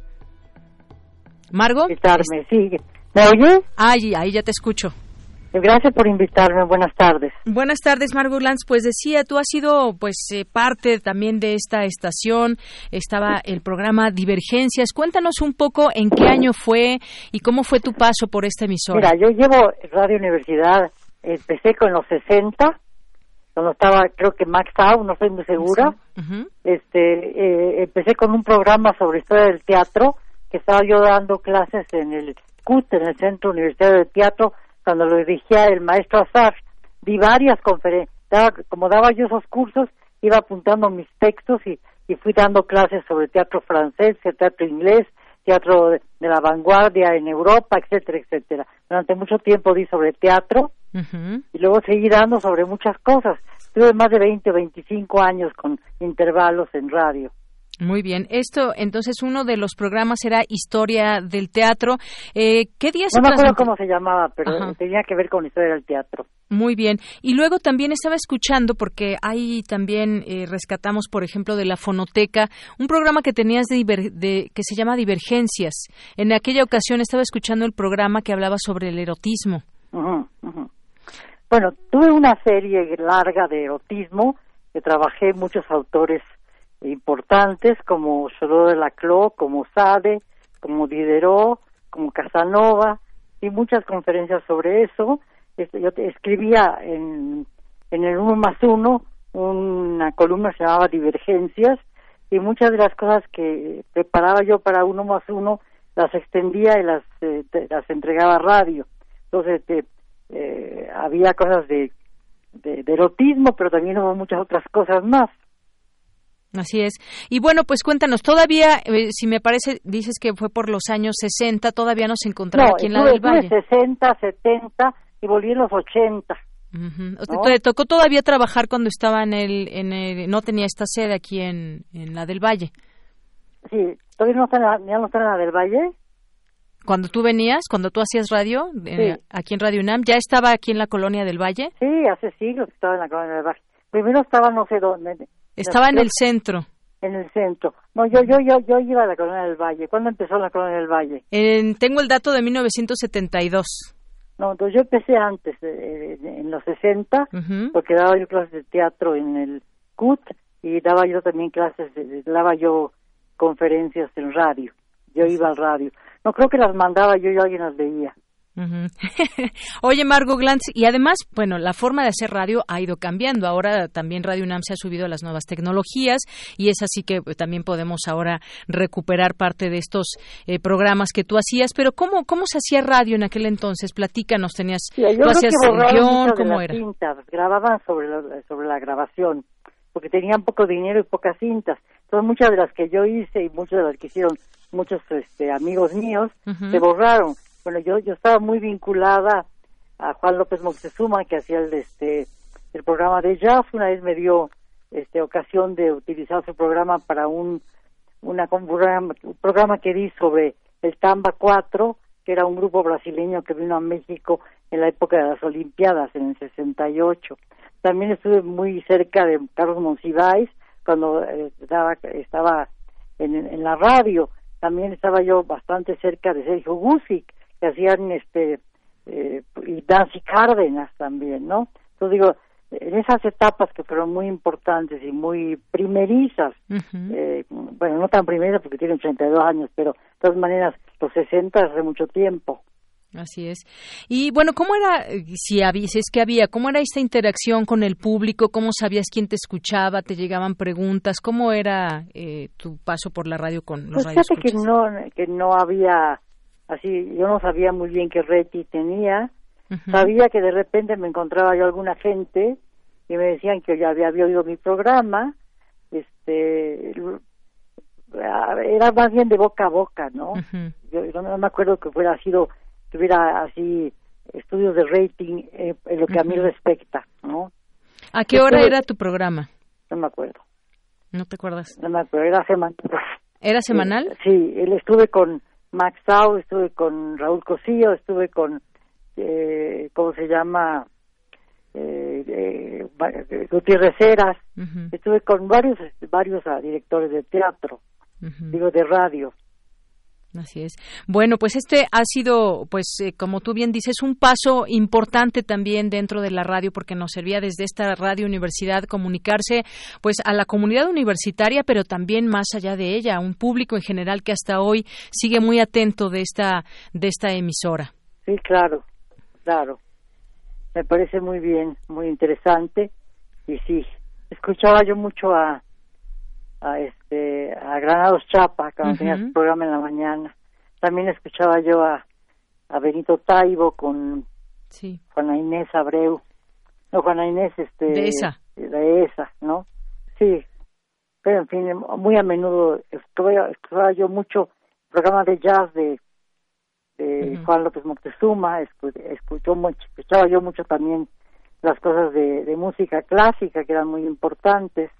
Margot. sí. ¿Me oye? Ahí, ahí ya te escucho. Gracias por invitarme. Buenas tardes. Buenas tardes, Margot Lanz. Pues decía, tú has sido pues eh, parte también de esta estación. Estaba el programa Divergencias. Cuéntanos un poco en qué año fue y cómo fue tu paso por esta emisora. Mira, yo llevo Radio Universidad, empecé con los 60, cuando estaba, creo que Max Out, no estoy muy segura. Este, eh, empecé con un programa sobre historia del teatro que estaba yo dando clases en el en el Centro Universitario de Teatro, cuando lo dirigía el maestro Azar, di varias conferencias, como daba yo esos cursos, iba apuntando mis textos y, y fui dando clases sobre teatro francés, teatro inglés, teatro de, la vanguardia en Europa, etcétera, etcétera. Durante mucho tiempo di sobre teatro y luego seguí dando sobre muchas cosas. Tuve más de 20 o 25 años con intervalos en radio. Muy bien. Esto, entonces, uno de los programas era Historia del Teatro. Eh, ¿Qué día No me acuerdo cómo se llamaba, pero tenía que ver con Historia del Teatro. Muy bien. Y luego también estaba escuchando, porque ahí también eh, rescatamos, por ejemplo, de la fonoteca, un programa que tenías de, que se llama Divergencias. En aquella ocasión estaba escuchando el programa que hablaba sobre el erotismo. Bueno, tuve una serie larga de erotismo que trabajé muchos autores importantes como Solo de la Clo, como Sade, como Diderot, como Casanova y muchas conferencias sobre eso. Este, yo escribía en, en el uno más uno una columna que se llamaba Divergencias y muchas de las cosas que preparaba yo para uno más uno las extendía y las, eh, las entregaba a radio. Entonces eh, había cosas de, de erotismo, pero también hubo muchas otras cosas más. Así es. Y bueno, pues cuéntanos, todavía, eh, si me parece, dices que fue por los años 60, todavía nos encontraba aquí en la del Valle. 60, 70 y volví en los 80. ¿Te tocó todavía trabajar cuando estaba en el, en el, no tenía esta sede aquí en, en la del Valle? Sí, todavía no está en la, no está en la del Valle. Cuando tú venías, cuando tú hacías radio, eh, aquí en Radio UNAM, ¿ya estaba aquí en la colonia del Valle? Sí, hace siglos que estaba en la colonia del Valle. Primero estaba no sé dónde, estaba en el centro. En el centro. No, yo, yo, yo, yo iba a la Colonia del Valle. ¿Cuándo empezó la Colonia del Valle? tengo el dato de 1972. No, entonces yo empecé antes, en los 60, porque daba yo clases de teatro en el CUT y daba yo también clases, daba yo conferencias en radio. Yo iba al radio. No creo que las mandaba yo y alguien las veía. Oye, Margo Glantz, y además, bueno, la forma de hacer radio ha ido cambiando. Ahora también Radio UNAM se ha subido a las nuevas tecnologías y es así que eh, también podemos ahora recuperar parte de estos eh, programas que tú hacías. Pero ¿cómo, cómo se hacía radio en aquel entonces? Platícanos, tenías, tú hacías guion, ¿cómo era? Cintas, grababan sobre la, sobre la grabación, porque tenían poco dinero y pocas cintas. Entonces muchas de las que yo hice y muchas de las que hicieron muchos este, amigos míos se borraron bueno, yo, yo estaba muy vinculada a Juan López Moctezuma, que hacía el, este, el programa de jazz. Una vez me dio este, ocasión de utilizar su programa para un, un, programa, un programa que di sobre el Tamba 4, que era un grupo brasileño que vino a México en la época de las Olimpiadas, en el 68. También estuve muy cerca de Carlos Monsiváis cuando eh, estaba, estaba en, en, la radio. También estaba yo bastante cerca de Sergio Gusic, que hacían este eh, y Nancy Cárdenas también, ¿no? Entonces digo, en esas etapas que fueron muy importantes y muy primerizas, eh, bueno, no tan primerizas porque tienen 82 años, pero de todas maneras, los 60 hace mucho tiempo. Así es. Y bueno, ¿cómo era, si, había, es que había, cómo era esta interacción con el público? ¿Cómo sabías quién te escuchaba? ¿Te llegaban preguntas? ¿Cómo era eh, tu paso por la radio con los pues fíjate que no, que no había así yo no sabía muy bien qué reti tenía. Sabía que de repente me encontraba yo alguna gente y me decían que ya había, oído mi programa este era más bien de boca a boca no yo, no me acuerdo que fuera sido que hubiera así estudios de rating eh, en lo que a mí respecta no a qué hora era tu programa no me acuerdo. No te acuerdas. No me acuerdo era semanal. Era semanal sí él estuve con Max Sau, estuve con Raúl Cosillo, estuve con, eh, ¿cómo se llama? Eh, eh, Gutiérrez Heras, estuve con varios varios ah, directores de teatro, digo de radio. Así es. Bueno, pues este ha sido, pues eh, como tú bien dices, un paso importante también dentro de la radio porque nos servía desde esta radio universidad comunicarse, pues a la comunidad universitaria, pero también más allá de ella, a un público en general que hasta hoy sigue muy atento de esta de esta emisora. Sí, claro, claro. Me parece muy bien, muy interesante y sí, escuchaba yo mucho a a este a Granados Chapa cuando tenía su programa en la mañana. También escuchaba yo a, a Benito Taibo con Juana Inés Abreu. No Juana Inés este de esa. de esa no Sí, pero en fin, muy a menudo escuchaba yo mucho programa de jazz de, Juan López Moctezuma, escuchó mucho, escuchaba yo mucho también las cosas de, de música clásica que eran muy importantes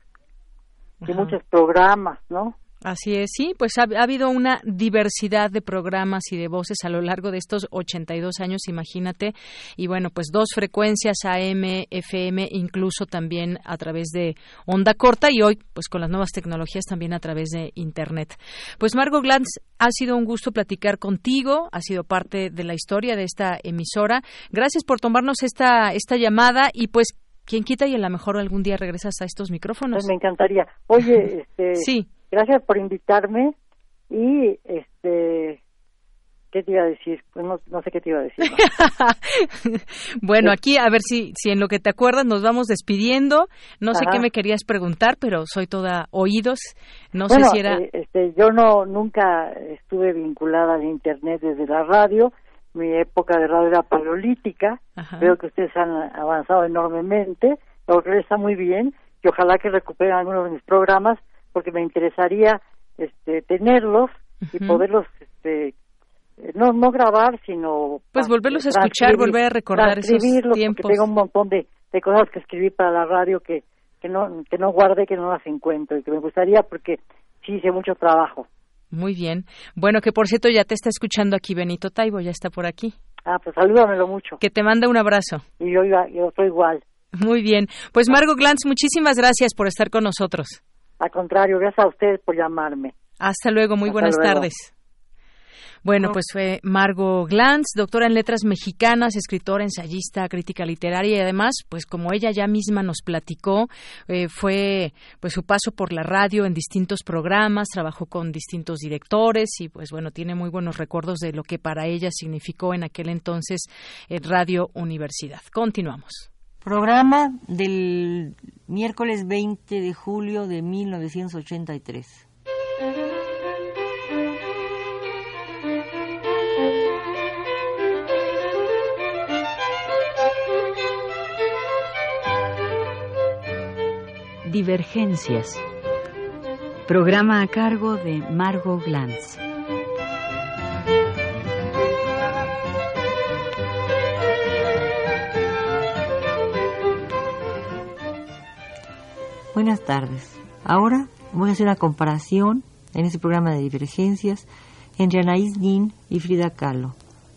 muchos programas, ¿no? Así es, sí, pues ha, habido una diversidad de programas y de voces a lo largo de estos 82 años, imagínate, y bueno, pues dos frecuencias AM, FM, incluso también a través de onda corta y hoy, pues con las nuevas tecnologías también a través de Internet. Pues Margot Glantz, ha sido un gusto platicar contigo, ha sido parte de la historia de esta emisora. Gracias por tomarnos esta, esta llamada y pues quien quita y a lo mejor algún día regresas a estos micrófonos. Pues me encantaría. Oye, este, sí gracias por invitarme y este ¿Qué te iba a decir? Pues no, sé qué te iba a decir. bueno, aquí a ver si, si en lo que te acuerdas nos vamos despidiendo. No sé qué me querías preguntar, pero soy toda oídos. No sé si era. Eh, este, yo no nunca estuve vinculada al internet desde la radio. Mi época de radio era paleolítica. Veo que ustedes han avanzado enormemente. Lo que está muy bien. Y ojalá que recuperen algunos de mis programas porque me interesaría este, tenerlos y poderlos este, no no grabar sino pues volverlos a escuchar volver a recordar esos tiempos tengo un montón de, de cosas que escribí para la radio que que no que no guardé que no las encuentro y que me gustaría porque sí hice mucho trabajo muy bien. Bueno que por cierto ya te está escuchando aquí Benito Taibo ya está por aquí. Ah pues salúdamelo mucho. Que te manda un abrazo. Y yo yo estoy igual. Muy bien. Pues Margo Glantz muchísimas gracias por estar con nosotros. Al contrario, gracias a ustedes por llamarme. Hasta luego, muy buenas tardes. Bueno, pues fue Margo Glantz, doctora en letras mexicanas, escritora, ensayista, crítica literaria y además, pues como ella ya misma nos platicó, eh, fue pues su paso por la radio en distintos programas, trabajó con distintos directores y pues bueno, tiene muy buenos recuerdos de lo que para ella significó en aquel entonces Radio Universidad. Continuamos. Programa del miércoles 20 de julio de 1983. Divergencias. Programa a cargo de Margot Glantz. Buenas tardes. Ahora voy a hacer una comparación en este programa de divergencias entre Anaís Nin y Frida Kahlo.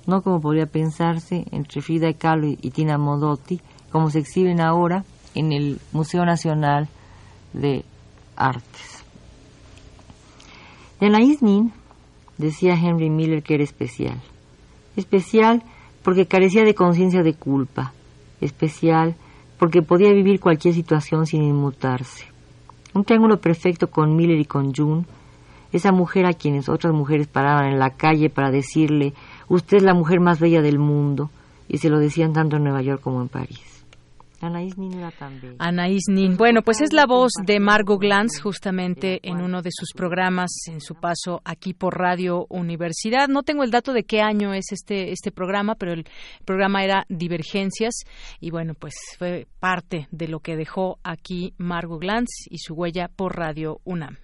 No como podría pensarse entre Frida Kahlo y Tina Modotti, como se exhiben ahora en el Museo Nacional de Artes. De Anaís Nin decía Henry Miller que era especial. Especial porque carecía de conciencia de culpa. Especial porque podía vivir cualquier situación sin inmutarse. Un triángulo perfecto con Miller y con June, esa mujer a quienes otras mujeres paraban en la calle para decirle, usted es la mujer más bella del mundo, y se lo decían tanto en Nueva York como en París. Anaís Nin era también. Anaís Nin. Bueno, pues es la voz de Margot Glantz justamente en uno de sus programas en su paso aquí por Radio Universidad. No tengo el dato de qué año es este este programa, pero el programa era Divergencias y bueno, pues fue parte de lo que dejó aquí Margot Glantz y su huella por Radio UNAM.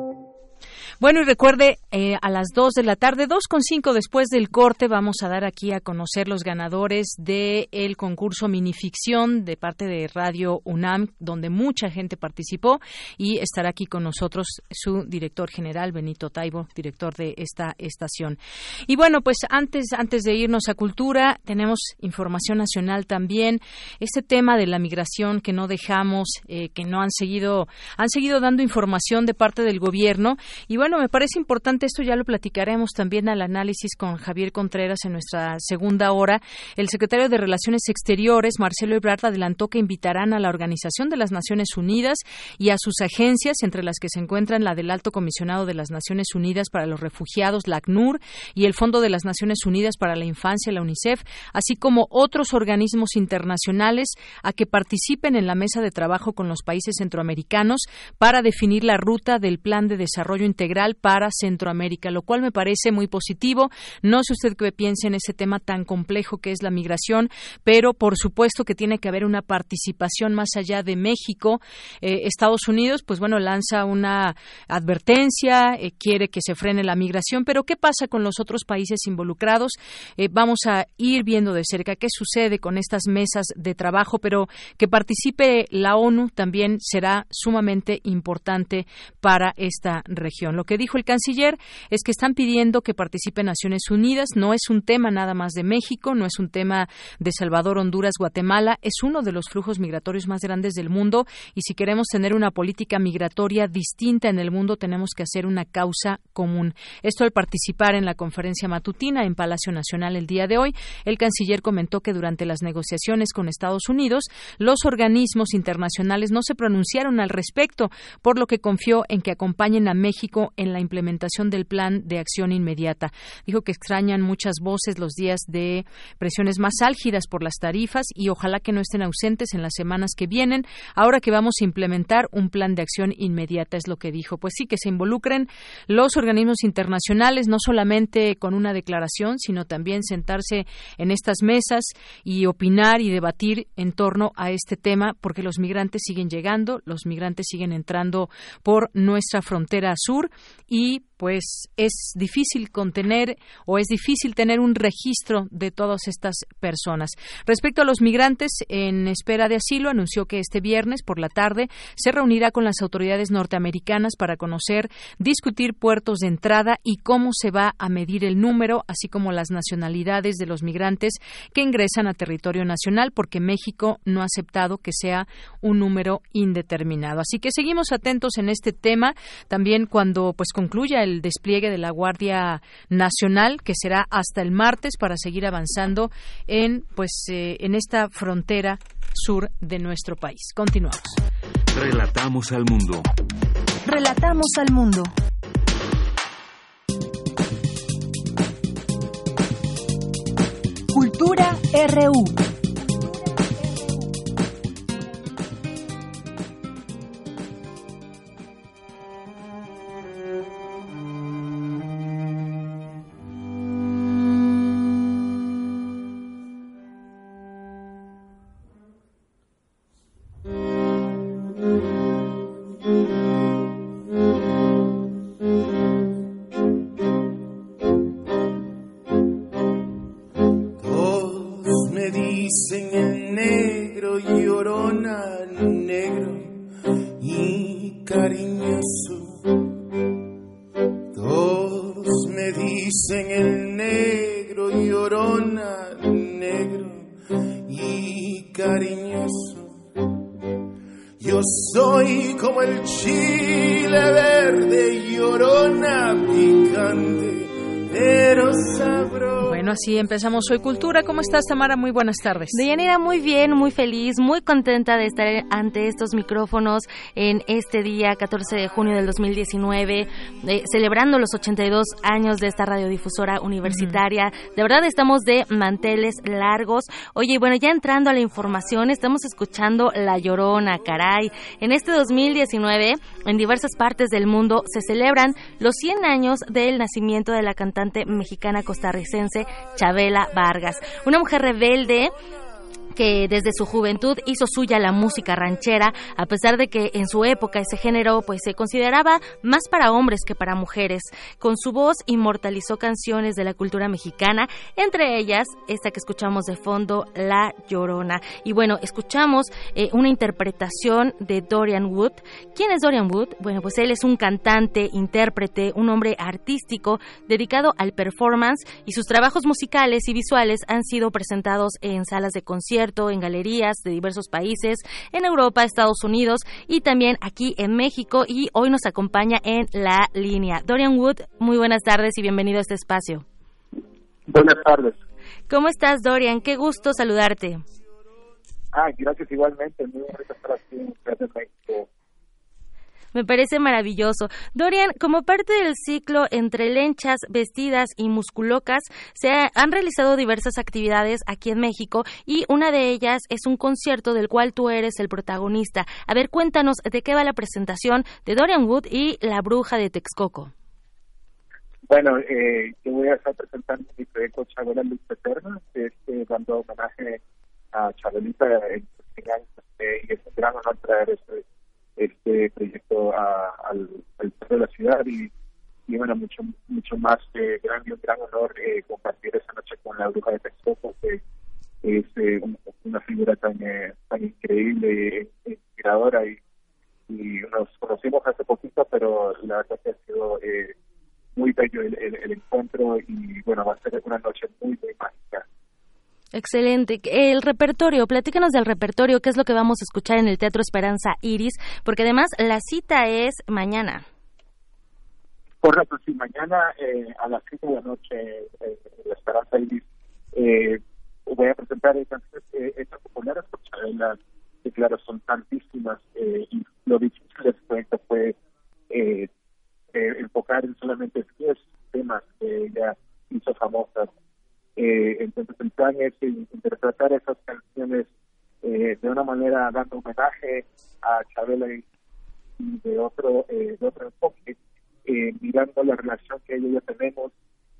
Bueno, y recuerde, eh, a las 2 de la tarde, dos con cinco después del corte, vamos a dar aquí a conocer los ganadores del el concurso Minificción de parte de Radio UNAM, donde mucha gente participó y estará aquí con nosotros su director general, Benito Taibo, director de esta estación. Y bueno, pues antes, antes de irnos a cultura, tenemos información nacional también. Este tema de la migración que no dejamos, eh, que no han seguido, han seguido dando información de parte del gobierno. Y bueno, me parece importante importante, esto ya lo platicaremos también al análisis con Javier Contreras en nuestra segunda hora. El secretario de Relaciones Exteriores, Marcelo Ebrard, adelantó que invitarán a la Organización de las Naciones Unidas y a sus agencias, entre las que se encuentran la del Alto Comisionado de las Naciones Unidas para los Refugiados, la ACNUR, y el Fondo de las Naciones Unidas para la Infancia, la UNICEF, así como otros organismos internacionales, a que participen en la mesa de trabajo con los países centroamericanos para definir la ruta del Plan de Desarrollo Integral para Centroamérica, lo cual me parece muy positivo. No sé usted qué piensa en ese tema tan complejo que es la migración, pero por supuesto que tiene que haber una participación más allá de México. Eh, Estados Unidos, pues bueno, lanza una advertencia, eh, quiere que se frene la migración, pero ¿qué pasa con los otros países involucrados? Eh, vamos a ir viendo de cerca qué sucede con estas mesas de trabajo, pero que participe la ONU también será sumamente importante para esta región. Lo que dijo el canciller es que están pidiendo que participe Naciones Unidas. No es un tema nada más de México, no es un tema de Salvador, Honduras, Guatemala. Es uno de los flujos migratorios más grandes del mundo y si queremos tener una política migratoria distinta en el mundo, tenemos que hacer una causa común. Esto al participar en la conferencia matutina en Palacio Nacional el día de hoy, el canciller comentó que durante las negociaciones con Estados Unidos, los organismos internacionales no se pronunciaron al respecto, por lo que confió en que acompañen a México en la implementación del plan de acción inmediata. Dijo que extrañan muchas voces los días de presiones más álgidas por las tarifas y ojalá que no estén ausentes en las semanas que vienen, ahora que vamos a implementar un plan de acción inmediata, es lo que dijo. Pues sí, que se involucren los organismos internacionales, no solamente con una declaración, sino también sentarse en estas mesas y opinar y debatir en torno a este tema, porque los migrantes siguen llegando, los migrantes siguen entrando por nuestra frontera sur y pues es difícil contener o es difícil tener un registro de todas estas personas. Respecto a los migrantes en espera de asilo, anunció que este viernes por la tarde se reunirá con las autoridades norteamericanas para conocer, discutir puertos de entrada y cómo se va a medir el número, así como las nacionalidades de los migrantes que ingresan a territorio nacional, porque México no ha aceptado que sea un número indeterminado. Así que seguimos atentos en este tema. También cuando pues concluya el el despliegue de la Guardia Nacional, que será hasta el martes para seguir avanzando en, pues, eh, en esta frontera sur de nuestro país. Continuamos. Relatamos al mundo. Relatamos al mundo. Cultura RU. dicen el negro, llorona, negro y cariño. Así empezamos Hoy Cultura. ¿Cómo estás, Tamara? Muy buenas tardes. Deyanira, muy bien, muy feliz, muy contenta de estar ante estos micrófonos en este día, 14 de junio del 2019, eh, celebrando los 82 años de esta radiodifusora universitaria. De verdad, estamos de manteles largos. Oye, bueno, ya entrando a la información, estamos escuchando La Llorona, caray. En este 2019, en diversas partes del mundo, se celebran los 100 años del nacimiento de la cantante mexicana costarricense Chabela Vargas, una mujer rebelde que desde su juventud hizo suya la música ranchera, a pesar de que en su época ese género pues se consideraba más para hombres que para mujeres. Con su voz inmortalizó canciones de la cultura mexicana, entre ellas esta que escuchamos de fondo, La Llorona. Y bueno, escuchamos eh, una interpretación de Dorian Wood. ¿Quién es Dorian Wood? Bueno, pues él es un cantante, intérprete, un hombre artístico dedicado al performance y sus trabajos musicales y visuales han sido presentados en salas de conciertos en galerías de diversos países, en Europa, Estados Unidos y también aquí en México. Y hoy nos acompaña en la línea. Dorian Wood, muy buenas tardes y bienvenido a este espacio. Buenas tardes. ¿Cómo estás, Dorian? Qué gusto saludarte. Ah, gracias igualmente. Muy estar aquí en México me parece maravilloso. Dorian, como parte del ciclo Entre lenchas, vestidas y musculocas, se han realizado diversas actividades aquí en México y una de ellas es un concierto del cual tú eres el protagonista. A ver, cuéntanos de qué va la presentación de Dorian Wood y La Bruja de Texcoco. Bueno, eh, yo voy a estar presentando mi proyecto Chabela Luz Eterna, que es eh, dando homenaje a Chabelita en eh, y es un gran honor traer este este proyecto al, centro de la ciudad y, y bueno, mucho mucho más eh, grande, un gran honor eh, compartir esa noche con la bruja de Texcoco, que es eh, una figura tan, eh, tan increíble e inspiradora y, y nos conocimos hace poquito, pero la verdad que ha sido muy bello el, el, encuentro y bueno, va a ser una noche muy, muy mágica. Excelente. El repertorio, platícanos del repertorio, qué es lo que vamos a escuchar en el Teatro Esperanza Iris, porque además la cita es mañana. Correcto, sí, mañana eh, a las 7 de la noche eh, la Esperanza Iris eh, voy a presentar eh, populares por Chabela, que claro, son tantísimas y lo difícil de este fue enfocar en solamente 10 temas que ella hizo famosas eh, entonces el plan es interpretar esas canciones eh, de una manera dando homenaje a Chabela y, de otro eh, de otro enfoque, eh, mirando la relación que ella y yo tenemos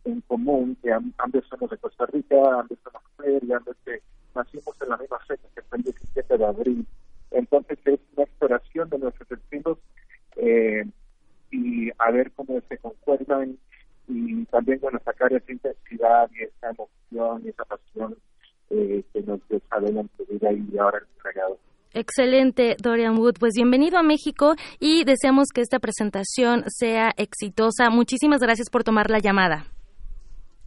en común, que ambos somos de Costa Rica, ambos somos mujeres y ambos que nacimos en la misma fecha, que fue el 17 de abril. Entonces es una exploración de nuestros destinos eh, y a ver cómo se concuerdan y también, bueno, sacar esa intensidad y esa emoción y esa pasión eh, que nos su vida y ahora en su regalo. Excelente, Dorian Wood. Pues bienvenido a México y deseamos que esta presentación sea exitosa. Muchísimas gracias por tomar la llamada.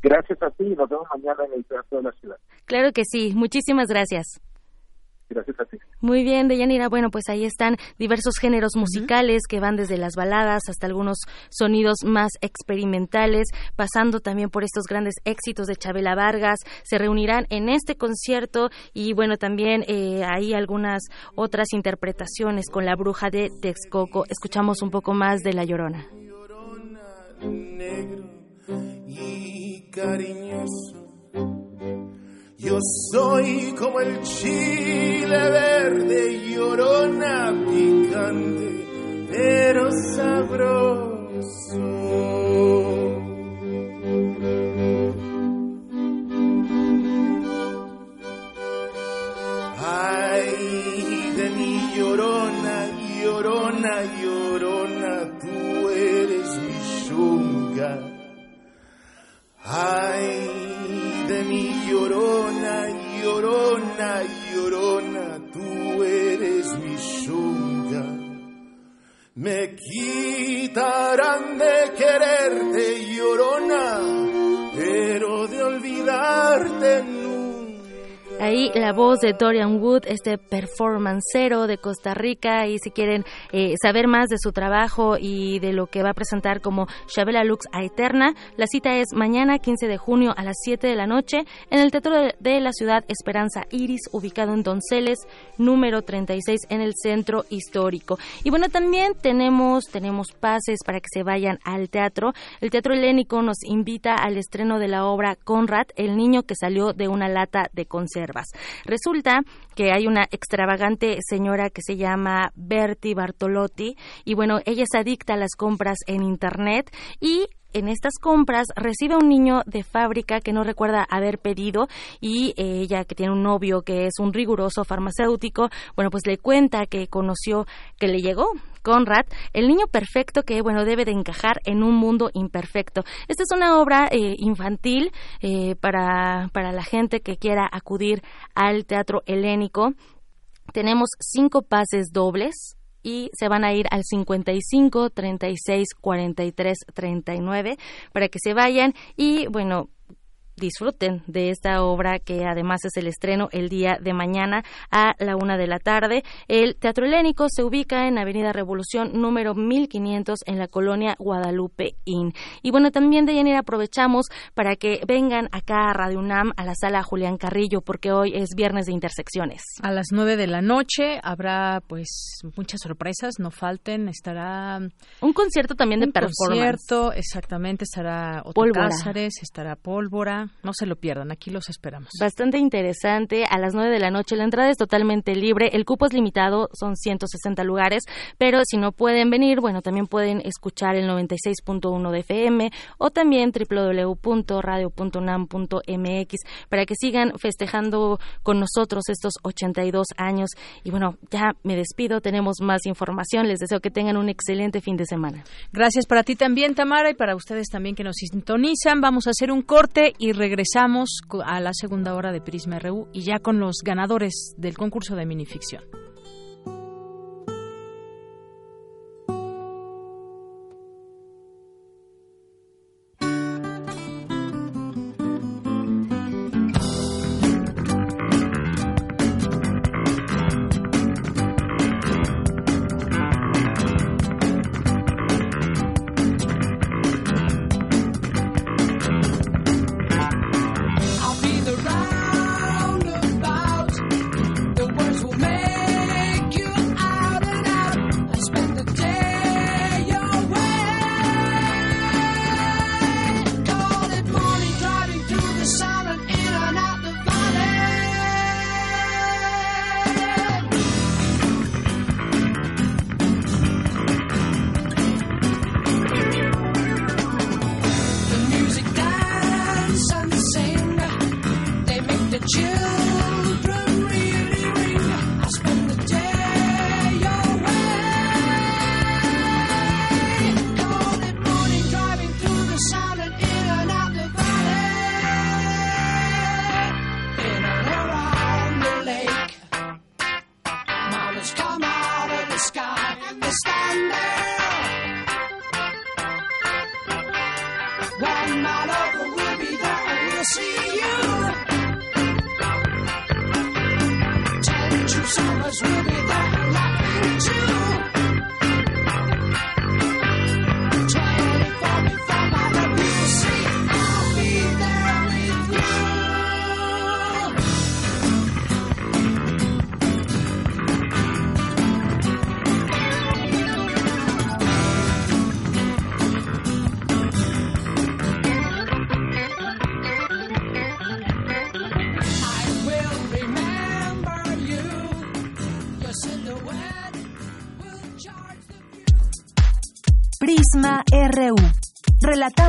Gracias a ti y nos vemos mañana en el Teatro de la Ciudad. Claro que sí. Muchísimas gracias. Gracias a ti. Muy bien, Deyanira. Bueno, pues ahí están diversos géneros musicales que van desde las baladas hasta algunos sonidos más experimentales, pasando también por estos grandes éxitos de Chabela Vargas. Se reunirán en este concierto y bueno, también eh, hay algunas otras interpretaciones con la bruja de Texcoco. Escuchamos un poco más de La Llorona. Negro y cariñoso yo soy como el chile verde, llorona picante, pero sabroso. Ay, de mi llorona, llorona, llorona, tú eres mi chunga. Ay, de mi llorona, llorona, llorona, tú eres mi chunga. Me quitarán de quererte, llorona, pero de olvidarte Ahí la voz de Dorian Wood, este performancero de Costa Rica, y si quieren eh, saber más de su trabajo y de lo que va a presentar como Chabela Lux a Eterna, la cita es mañana 15 de junio a las 7 de la noche en el Teatro de, la Ciudad Esperanza Iris, ubicado en Donceles, número 36 en el Centro Histórico. Y bueno, también tenemos, tenemos pases para que se vayan al teatro. El Teatro Helénico nos invita al estreno de la obra Conrad, el niño que salió de una lata de Resulta que hay una extravagante señora que se llama Bertie Bartolotti y bueno, ella es adicta a las compras en Internet y en estas compras recibe un niño de fábrica que no recuerda haber pedido y ella que tiene un novio que es un riguroso farmacéutico, bueno, pues le cuenta que conoció que le llegó Conrad, el niño perfecto que, bueno, debe de encajar en un mundo imperfecto. Esta es una obra eh, infantil eh, para, para la gente que quiera acudir al teatro helénico. Tenemos cinco pases dobles y se van a ir al 55 36 43 39 para que se vayan y bueno disfruten de esta obra que además es el estreno el día de mañana a la una de la tarde. El Teatro Helénico se ubica en Avenida Revolución número 1500 en la colonia Guadalupe Inn. Y bueno, también de Yanira aprovechamos para que vengan acá a Radio UNAM a la sala Julián Carrillo porque hoy es viernes de intersecciones. A las nueve de la noche habrá pues muchas sorpresas, no falten, estará un concierto también de un performance. concierto, exactamente, estará Otto estará Pólvora, no se lo pierdan, aquí los esperamos. Bastante interesante. A las 9 de la noche la entrada es totalmente libre. El cupo es limitado, son 160 lugares, pero si no pueden venir, bueno, también pueden escuchar el 96.1 de FM o también www.radio.unam.mx para que sigan festejando con nosotros estos 82 años. Y bueno, ya me despido, tenemos más información. Les deseo que tengan un excelente fin de semana. Gracias para ti también, Tamara, y para ustedes también que nos sintonizan. Vamos a hacer un corte y regresamos a la segunda hora de Prisma RU y ya con los ganadores del concurso de minificción.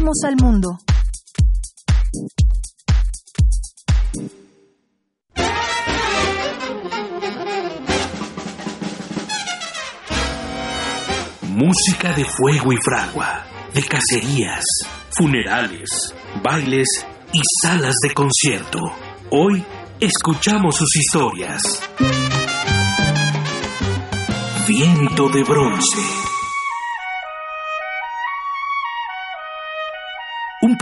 Al mundo. Música de fuego y fragua, de cacerías, funerales, bailes y salas de concierto. Hoy escuchamos sus historias. Viento de bronce.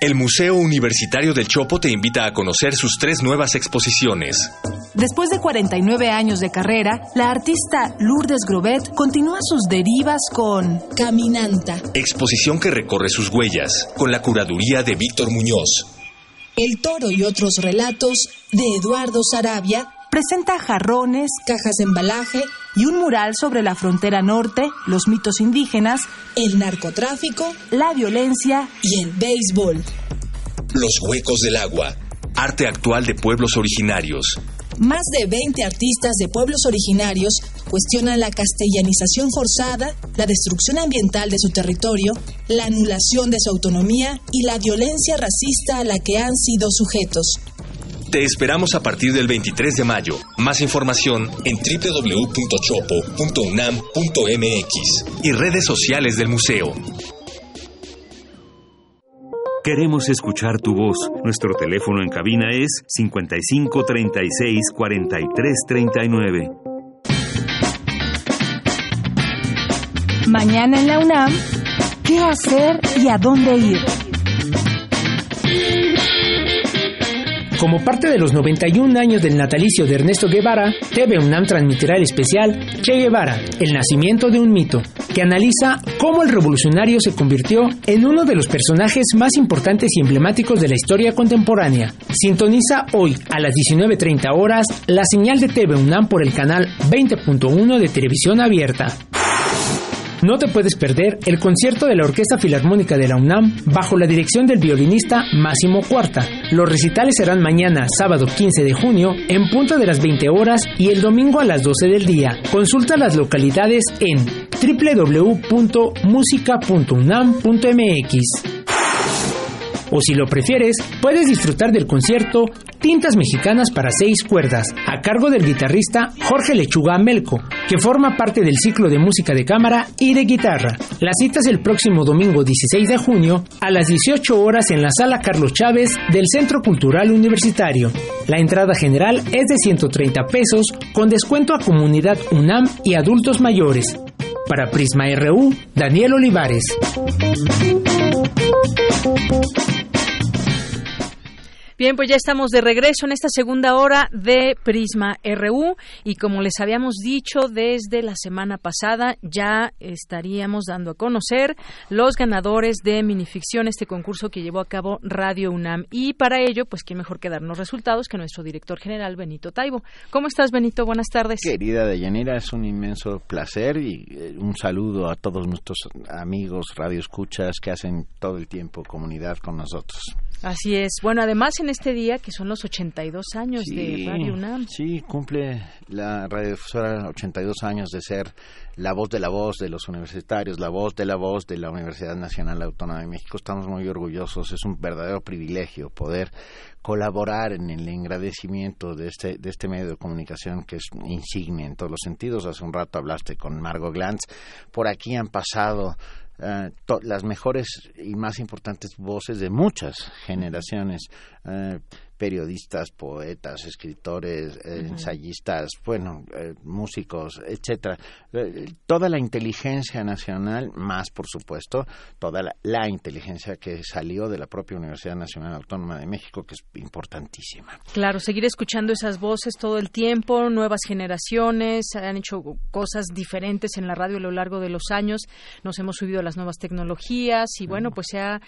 El Museo Universitario del Chopo te invita a conocer sus tres nuevas exposiciones. Después de 49 años de carrera, la artista Lourdes Grobet continúa sus derivas con Caminanta. Exposición que recorre sus huellas, con la curaduría de Víctor Muñoz. El toro y otros relatos de Eduardo Sarabia presenta jarrones, cajas de embalaje y un mural sobre la frontera norte, los mitos indígenas, el narcotráfico, la violencia y el béisbol. Los huecos del agua. Arte actual de pueblos originarios. Más de 20 artistas de pueblos originarios cuestionan la castellanización forzada, la destrucción ambiental de su territorio, la anulación de su autonomía y la violencia racista a la que han sido sujetos. Te esperamos a partir del 23 de mayo. Más información en www.chopo.unam.mx y redes sociales del museo. Queremos escuchar tu voz. Nuestro teléfono en cabina es 55 36 43 39. Mañana en la UNAM, ¿qué hacer y a dónde ir? Como parte de los 91 años del natalicio de Ernesto Guevara, TV UNAM transmitirá el especial Che Guevara, el nacimiento de un mito, que analiza cómo el revolucionario se convirtió en uno de los personajes más importantes y emblemáticos de la historia contemporánea. Sintoniza hoy a las 19.30 horas la señal de TV UNAM por el canal 20.1 de televisión abierta. No te puedes perder el concierto de la Orquesta Filarmónica de la UNAM bajo la dirección del violinista Máximo Cuarta. Los recitales serán mañana, sábado 15 de junio, en punto de las 20 horas y el domingo a las 12 del día. Consulta las localidades en www.musica.unam.mx. O si lo prefieres, puedes disfrutar del concierto Tintas Mexicanas para seis cuerdas, a cargo del guitarrista Jorge Lechuga Melco, que forma parte del ciclo de música de cámara y de guitarra. La cita es el próximo domingo 16 de junio a las 18 horas en la sala Carlos Chávez del Centro Cultural Universitario. La entrada general es de 130 pesos con descuento a comunidad UNAM y adultos mayores. Para Prisma RU, Daniel Olivares. Thank you. Bien, pues ya estamos de regreso en esta segunda hora de Prisma RU y como les habíamos dicho desde la semana pasada ya estaríamos dando a conocer los ganadores de minificción, este concurso que llevó a cabo Radio UNAM y para ello, pues qué mejor que darnos resultados que nuestro director general Benito Taibo. ¿Cómo estás Benito? Buenas tardes. Querida Deyanira, es un inmenso placer y eh, un saludo a todos nuestros amigos radioescuchas que hacen todo el tiempo comunidad con nosotros. Así es. Bueno, además en este día que son los 82 años de Radio UNAM. Sí, cumple la radiodifusora 82 años de ser la voz de la voz de los universitarios, la voz de la voz de la Universidad Nacional Autónoma de México. Estamos muy orgullosos, es un verdadero privilegio poder colaborar en el engrandecimiento de este, de este medio de comunicación que es insigne en todos los sentidos. Hace un rato hablaste con Margot Glantz. Por aquí han pasado Uh, las mejores y más importantes voces de muchas generaciones, uh, periodistas, poetas, escritores, eh, ensayistas, bueno, eh, músicos, etcétera. Eh, toda la inteligencia nacional, más por supuesto, toda la, la, inteligencia que salió de la propia Universidad Nacional Autónoma de México, que es importantísima. Claro, seguir escuchando esas voces todo el tiempo, nuevas generaciones, han hecho cosas diferentes en la radio a lo largo de los años, nos hemos subido a las nuevas tecnologías y bueno, pues ya,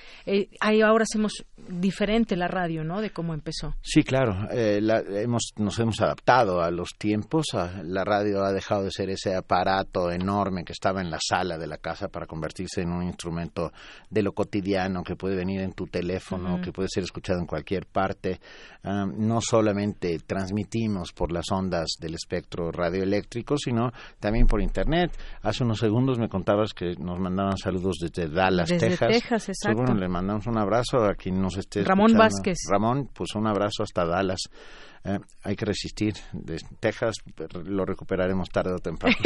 ahí ahora hacemos diferente la radio, ¿no? De cómo empezó eso. Sí, claro. Eh, la- hemos, nos hemos adaptado a los tiempos. la radio ha dejado de ser ese aparato enorme que estaba en la sala de la casa para convertirse en un instrumento de lo cotidiano que puede venir en tu teléfono, que puede ser escuchado en cualquier parte. Ah, no solamente transmitimos por las ondas del espectro radioeléctrico, sino también por Internet. Hace unos segundos me contabas que nos mandaban saludos desde Dallas, Desde Texas. Texas, Pues exacto. bueno, le mandamos un abrazo a quien nos esté Ramón escuchando. Vázquez. Ramón, pues un abrazo hasta Dallas. Eh, hay que resistir. De Texas lo recuperaremos tarde o temprano.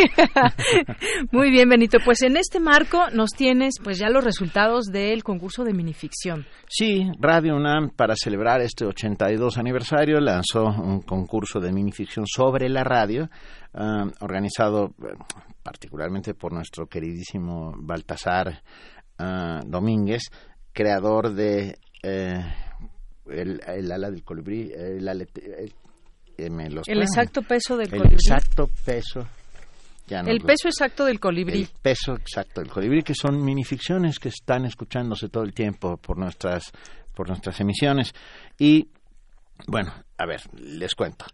Muy bien, Benito. Pues en este marco nos tienes pues ya los resultados del concurso de minificción. Sí, Radio UNAM, para celebrar este 82 aniversario, lanzó un concurso de minificción sobre la radio, ah, organizado eh, particularmente por nuestro queridísimo Baltasar Domínguez, creador de eh, el, el ala del colibrí, el alete- eh, eh, me los El pueden- exacto peso del el colibrí. exacto peso. ya El lo- peso exacto del colibrí. el peso exacto del colibrí, que son minificciones que están escuchándose todo el tiempo por nuestras, por nuestras emisiones. Y, bueno, a ver, les cuento.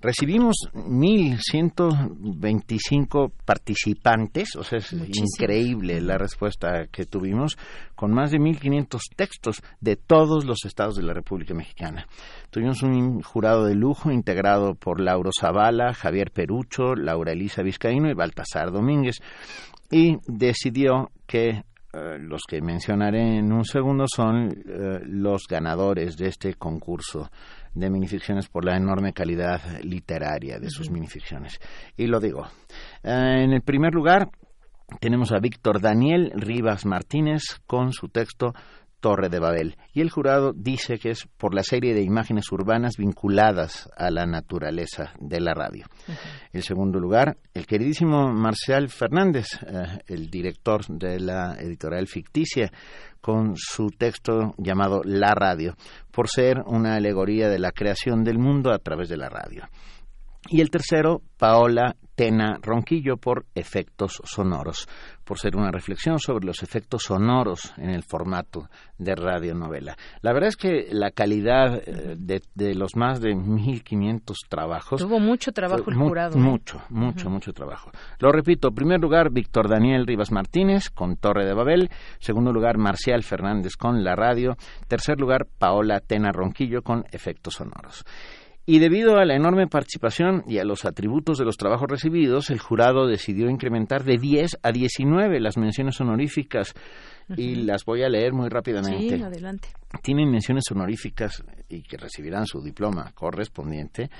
Recibimos 1.125 participantes, o sea, es increíble la respuesta que tuvimos, con más de 1.500 textos de todos los estados de la República Mexicana. Tuvimos un jurado de lujo integrado por Lauro Zavala, Javier Perucho, Laura Elisa Vizcaíno y Baltasar Domínguez, y decidió que eh, los que mencionaré en un segundo son eh, los ganadores de este concurso de minificciones por la enorme calidad literaria de sus minificciones. Y lo digo. Eh, en el primer lugar tenemos a Víctor Daniel Rivas Martínez con su texto Torre de Babel. Y el jurado dice que es por la serie de imágenes urbanas vinculadas a la naturaleza de la radio. En segundo lugar, el queridísimo Marcial Fernández, eh, el director de la editorial ficticia, con su texto llamado La Radio, por ser una alegoría de la creación del mundo a través de la radio. Y el tercero, Paola Tena Ronquillo, por efectos sonoros, por ser una reflexión sobre los efectos sonoros en el formato de radionovela. La verdad es que la calidad eh, de, de los más de 1.500 trabajos... Tuvo mucho trabajo el Mu- jurado. ¿eh? Mucho, mucho, mucho trabajo. Lo repito, en primer lugar, Víctor Daniel Rivas Martínez con Torre de Babel. Segundo lugar, Marcial Fernández con La Radio. Tercer lugar, Paola Tena Ronquillo con Efectos Sonoros. Y debido a la enorme participación y a los atributos de los trabajos recibidos, el jurado decidió incrementar de 10 a 19 las menciones honoríficas y las voy a leer muy rápidamente Sí, adelante. tienen menciones honoríficas y que recibirán su diploma correspondiente.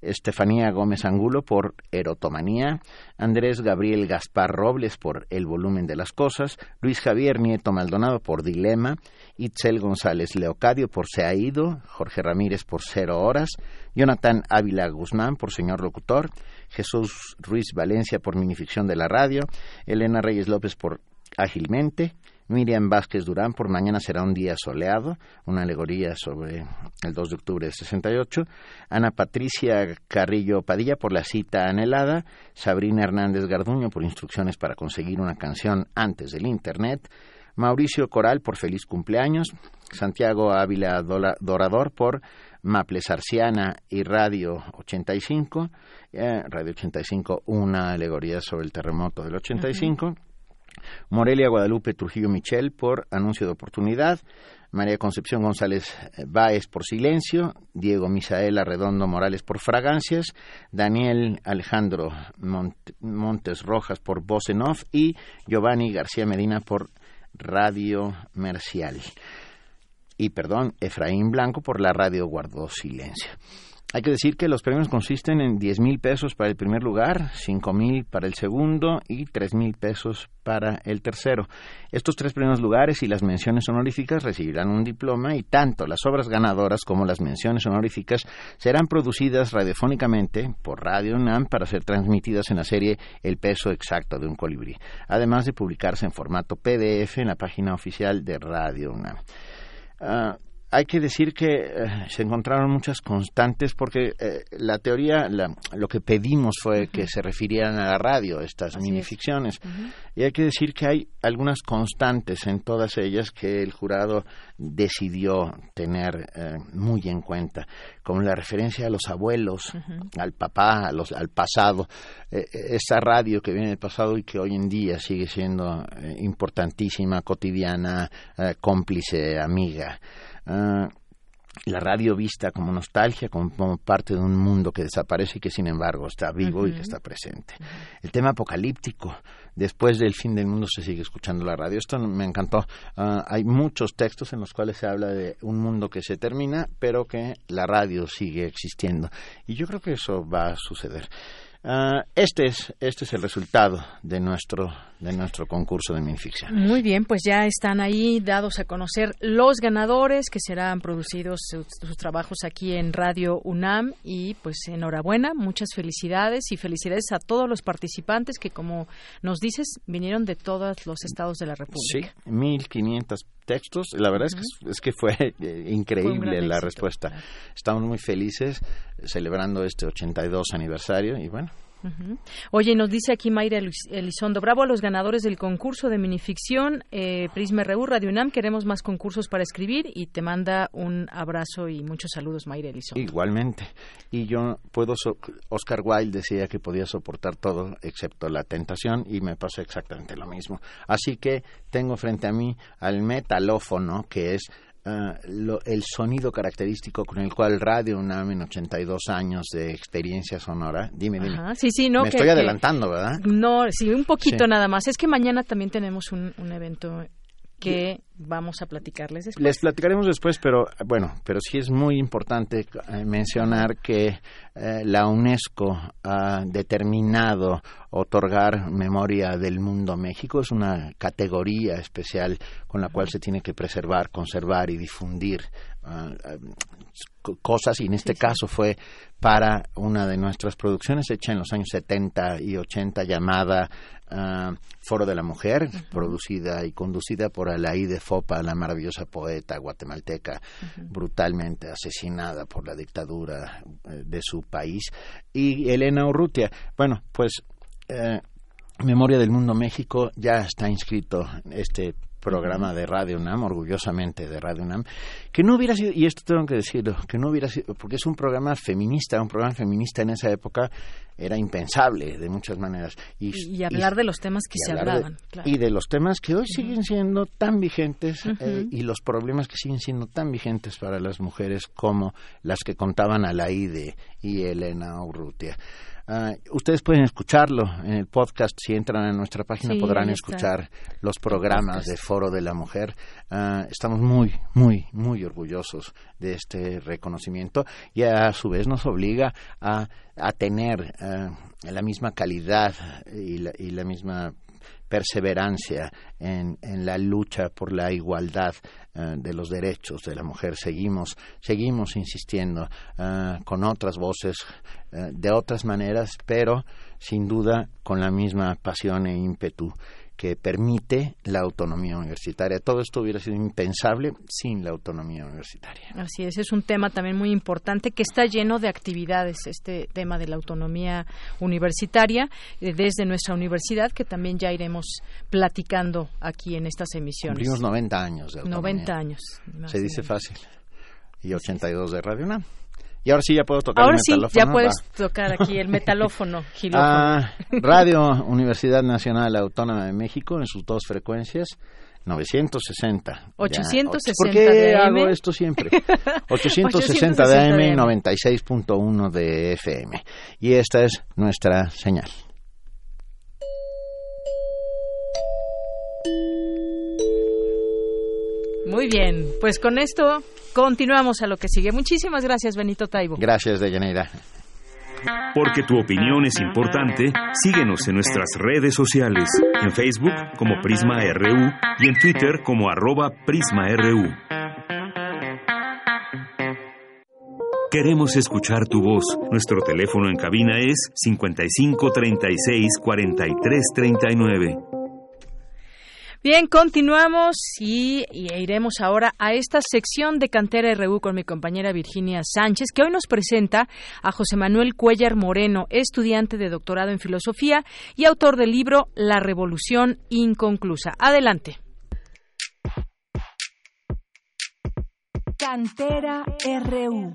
Estefanía Gómez Angulo por Erotomanía, Andrés Gabriel Gaspar Robles por El volumen de las cosas, Luis Javier Nieto Maldonado por Dilema, Itzel González Leocadio por Se ha ido, Jorge Ramírez por Cero Horas, Jonathan Ávila Guzmán por Señor Locutor, Jesús Ruiz Valencia por Minificción de la Radio, Elena Reyes López por Ágilmente, Miriam Vázquez Durán por Mañana será un día soleado, una alegoría sobre el 2 de octubre de 68, Ana Patricia Carrillo Padilla por La cita anhelada, Sabrina Hernández Garduño por Instrucciones para conseguir una canción antes del Internet, Mauricio Coral por Feliz cumpleaños, Santiago Ávila Dorador por Maple Sarciana y Radio 85, eh, Radio 85, una alegoría sobre el terremoto del 85, Morelia Guadalupe Trujillo Michel por Anuncio de Oportunidad, María Concepción González eh, Báez por Silencio, Diego Misaela Redondo Morales por Fragancias, Daniel Alejandro Mont- Montes Rojas por Voz en y Giovanni García Medina por Radio Mercial. Y perdón, Efraín Blanco por la radio guardó silencio. Hay que decir que los premios consisten en 10 mil pesos para el primer lugar, 5 mil para el segundo y 3 mil pesos para el tercero. Estos tres primeros lugares y las menciones honoríficas recibirán un diploma y tanto las obras ganadoras como las menciones honoríficas serán producidas radiofónicamente por Radio UNAM para ser transmitidas en la serie El peso exacto de un colibrí, además de publicarse en formato PDF en la página oficial de Radio UNAM. Ah, hay que decir que eh, se encontraron muchas constantes porque eh, la teoría, la- lo que pedimos fue que se refirieran a la radio, estas minificciones. Y hay que decir que hay algunas constantes en todas ellas que el jurado decidió tener eh, muy en cuenta, como la referencia a los abuelos, al papá, a los- al pasado, eh, esa radio que viene del pasado y que hoy en día sigue siendo importantísima, cotidiana, cómplice, amiga. Ah, la radio vista como nostalgia, como, como parte de un mundo que desaparece y que sin embargo está vivo y que está presente. El tema apocalíptico, después del fin del mundo se sigue escuchando la radio. Esto me encantó. Ah, hay muchos textos en los cuales se habla de un mundo que se termina, pero que la radio sigue existiendo. Y yo creo que eso va a suceder. Ah, este es este es el resultado de nuestro de nuestro concurso de minificción. Muy bien, pues ya están ahí dados a conocer los ganadores que serán producidos sus, sus trabajos aquí en Radio UNAM y pues enhorabuena, muchas felicidades y felicidades a todos los participantes que como nos dices vinieron de todos los estados de la Sí, República. 1500 textos. La verdad es, que, es que fue eh, increíble la éxito, respuesta. Estamos muy felices celebrando este 82 aniversario y bueno, Oye, nos dice aquí Mayra Elizondo, bravo a los ganadores del concurso de minificción eh, Prisma RU, Radio UNAM, queremos más concursos para escribir y te manda un abrazo y muchos saludos Mayra Elizondo. igualmente. Y yo puedo, so- Oscar Wilde decía que podía soportar todo excepto la tentación y me pasa exactamente lo mismo. Así que tengo frente a mí al metalófono, que es ah, lo- el sonido característico con el cual Radio UNAM en 82 años de experiencia sonora, dime, dime. Ajá, sí, sí, no, Me que- estoy que- adelantando, ¿verdad? No, sí, un poquito Sí. nada más. Es que mañana también tenemos un, un evento que vamos a platicarles después. Les platicaremos después, pero bueno, pero sí es muy importante eh, mencionar que eh, la UNESCO ha determinado otorgar memoria del mundo México. Es una categoría especial con la cual se tiene que preservar, conservar y difundir ah, ah, co- cosas y en este caso fue para una de nuestras producciones hecha en los años 70 y 80 llamada ah, Foro de la Mujer, producida y conducida por Alaí de Fopa, la maravillosa poeta guatemalteca, brutalmente asesinada por la dictadura eh, de su país, y Elena Urrutia. Bueno, pues eh, Memoria del Mundo México ya está inscrito este programa de Radio UNAM, orgullosamente de Radio UNAM, que no hubiera sido, y esto tengo que decirlo, que no hubiera sido, porque es un programa feminista, un programa feminista en esa época era impensable de muchas maneras. Y, Y, y hablar de los temas que se de- hablaban. claro. y de los temas que hoy siguen siendo tan vigentes eh, y los problemas que siguen siendo tan vigentes para las mujeres como las que contaban Alaide y Elena Urrutia. Ah, ustedes pueden escucharlo en el podcast. Si entran a nuestra página Sí, podrán escuchar los programas de Foro de la Mujer. Ah, estamos muy, muy, muy orgullosos de este reconocimiento y a su vez nos obliga a, a tener ah, la misma calidad y la, y la misma perseverancia en, en la lucha por la igualdad eh, de los derechos de la mujer. Seguimos, seguimos insistiendo eh, con otras voces, eh, de otras maneras, pero sin duda con la misma pasión e ímpetu que permite la autonomía universitaria. Todo esto hubiera sido impensable sin la autonomía universitaria. Así es, es un tema también muy importante que está lleno de actividades, este tema de la autonomía universitaria eh, desde nuestra universidad, que también ya iremos platicando aquí en estas emisiones. Cumplimos 90 años de autonomía. 90 años. Se dice fácil. Y 82 de Radio UNAM. Y ahora sí ya puedo tocar Ahora el sí, metalófono. ya puedes Va. tocar aquí el metalófono, gilófono. Ah, Radio Universidad Nacional Autónoma de México en sus dos frecuencias. 960. Ya, 860 ¿Por qué de AM? hago esto siempre? 860 de AM y 96.1 de FM. Y esta es nuestra señal. Muy bien, pues con esto continuamos a lo que sigue. Muchísimas gracias, Benito Taibo. Gracias, Deyanira. Porque tu opinión es importante, síguenos en nuestras redes sociales, en Facebook como Prisma RU y en Twitter como arroba PrismaRU. Queremos escuchar tu voz. Nuestro teléfono en cabina es 55 36 43 39. Bien, continuamos y, iremos ahora a esta sección de Cantera RU con mi compañera Virginia Sánchez, que hoy nos presenta a José Manuel Cuellar Moreno, estudiante de doctorado en filosofía y autor del libro La Revolución Inconclusa. Adelante. Cantera RU.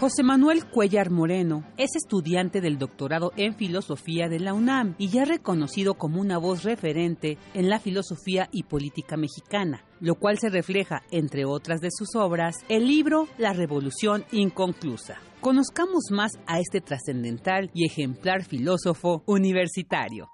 José Manuel Cuellar Moreno es estudiante del doctorado en filosofía de la UNAM y ya reconocido como una voz referente en la filosofía y política mexicana, lo cual se refleja, entre otras de sus obras, el libro La Revolución Inconclusa. Conozcamos más a este trascendental y ejemplar filósofo universitario.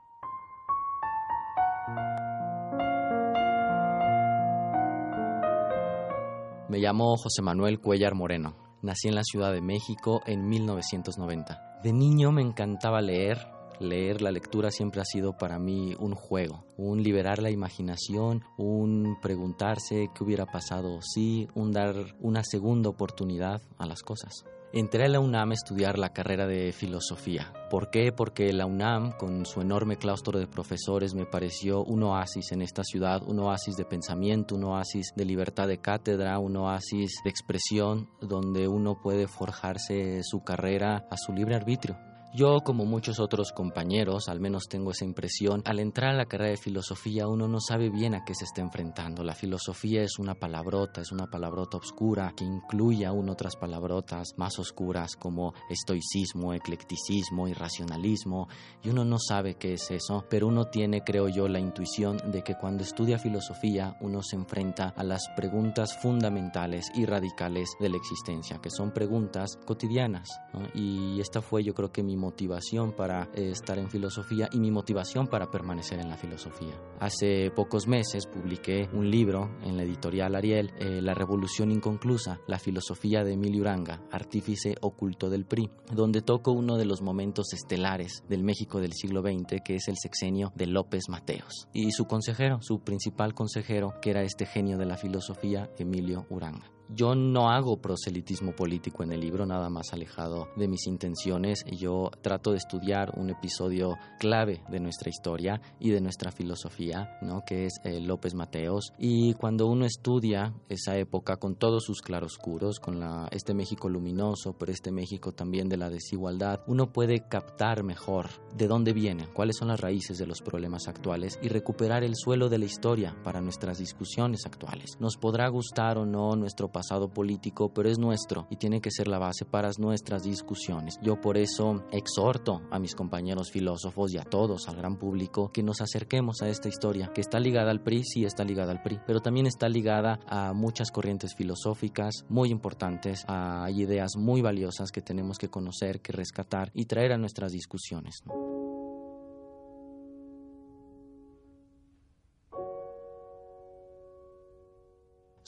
Me llamo José Manuel Cuellar Moreno. Nací en la Ciudad de México en 1990. De niño me encantaba leer. Leer la lectura siempre ha sido para mí un juego, un liberar la imaginación, un preguntarse qué hubiera pasado si, un dar una segunda oportunidad a las cosas. Entré a la UNAM a estudiar la carrera de filosofía. ¿Por qué? Porque la UNAM, con su enorme claustro de profesores, me pareció un oasis en esta ciudad, un oasis de pensamiento, un oasis de libertad de cátedra, un oasis de expresión, donde uno puede forjarse su carrera a su libre arbitrio. Yo, como muchos otros compañeros, al menos tengo esa impresión, al entrar a la carrera de filosofía uno no sabe bien a qué se está enfrentando. La filosofía es una palabrota, es una palabrota oscura que incluye aún otras palabrotas más oscuras como estoicismo, eclecticismo, irracionalismo, y uno no sabe qué es eso, pero uno tiene, creo yo, la intuición de que cuando estudia filosofía uno se enfrenta a las preguntas fundamentales y radicales de la existencia, que son preguntas cotidianas. Y esta fue yo creo que mi motivación para eh, estar en filosofía y mi motivación para permanecer en la filosofía. Hace pocos meses publiqué un libro en la editorial Ariel, eh, La Revolución Inconclusa, la filosofía de Emilio Uranga, artífice oculto del PRI, donde toco uno de los momentos estelares del México del siglo XX, que es el sexenio de López Mateos, y su consejero, su principal consejero, que era este genio de la filosofía, Emilio Uranga. Yo no hago proselitismo político en el libro, nada más alejado de mis intenciones. Yo trato de estudiar un episodio clave de nuestra historia y de nuestra filosofía, ¿no? que es eh, López Mateos. Y cuando uno estudia esa época con todos sus claroscuros, con la, este México luminoso, pero este México también de la desigualdad, uno puede captar mejor de dónde viene, cuáles son las raíces de los problemas actuales y recuperar el suelo de la historia para nuestras discusiones actuales. Nos podrá gustar o no nuestro pasado político, pero es nuestro y tiene que ser la base para nuestras discusiones. Yo por eso exhorto a mis compañeros filósofos y a todos, al gran público, que nos acerquemos a esta historia, que está ligada al PRI, sí está ligada al PRI, pero también está ligada a muchas corrientes filosóficas muy importantes, hay ideas muy valiosas que tenemos que conocer, que rescatar y traer a nuestras discusiones. ¿no?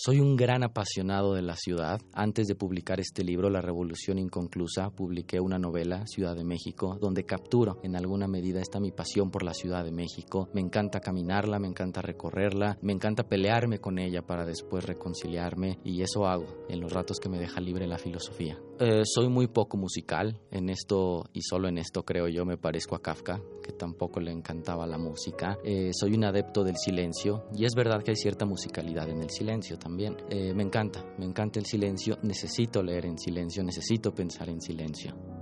Soy un gran apasionado de la ciudad. Antes de publicar este libro, La Revolución Inconclusa, publiqué una novela, Ciudad de México, donde capturo en alguna medida esta mi pasión por la Ciudad de México. Me encanta caminarla, me encanta recorrerla, me encanta pelearme con ella para después reconciliarme y eso hago en los ratos que me deja libre la filosofía. Eh, soy muy poco musical, en esto y solo en esto creo yo me parezco a Kafka, que tampoco le encantaba la música. Eh, soy un adepto del silencio y es verdad que hay cierta musicalidad en el silencio también. Eh, me encanta, me encanta el silencio, necesito leer en silencio, necesito pensar en silencio.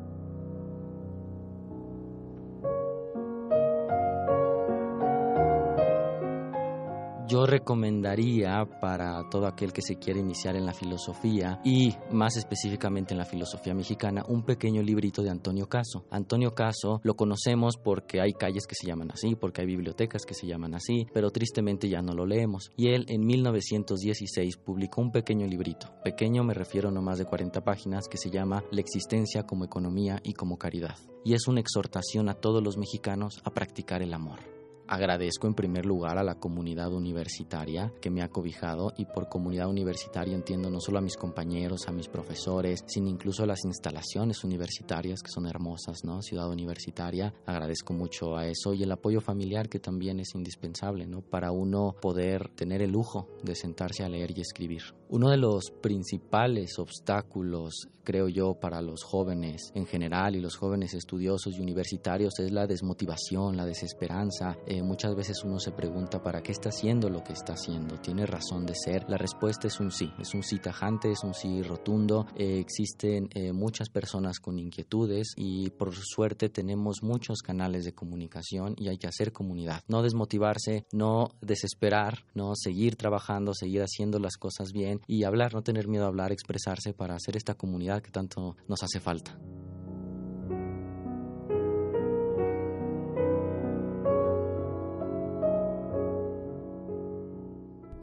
Yo recomendaría para todo aquel que se quiere iniciar en la filosofía y más específicamente en la filosofía mexicana un pequeño librito de Antonio Caso. Antonio Caso lo conocemos porque hay calles que se llaman así, porque hay bibliotecas que se llaman así, pero tristemente ya no lo leemos. Y él en 1916 publicó un pequeño librito. Pequeño me refiero no más de 40 páginas que se llama La existencia como economía y como caridad. Y es una exhortación a todos los mexicanos a practicar el amor agradezco en primer lugar a la comunidad universitaria que me ha cobijado y por comunidad universitaria entiendo no solo a mis compañeros, a mis profesores, sino incluso a las instalaciones universitarias que son hermosas, ¿no? Ciudad universitaria, agradezco mucho a eso y el apoyo familiar que también es indispensable, ¿no? Para uno poder tener el lujo de sentarse a leer y escribir. Uno de los principales obstáculos, creo yo, para los jóvenes en general y los jóvenes estudiosos y universitarios es la desmotivación, la desesperanza. Muchas veces uno se pregunta para qué está haciendo lo que está haciendo. ¿Tiene razón de ser? La respuesta es un sí. Es un sí tajante, es un sí rotundo. Eh, existen eh, muchas personas con inquietudes y por suerte tenemos muchos canales de comunicación y hay que hacer comunidad. No desmotivarse, no desesperar, no seguir trabajando, seguir haciendo las cosas bien y hablar, no tener miedo a hablar, expresarse para hacer esta comunidad que tanto nos hace falta.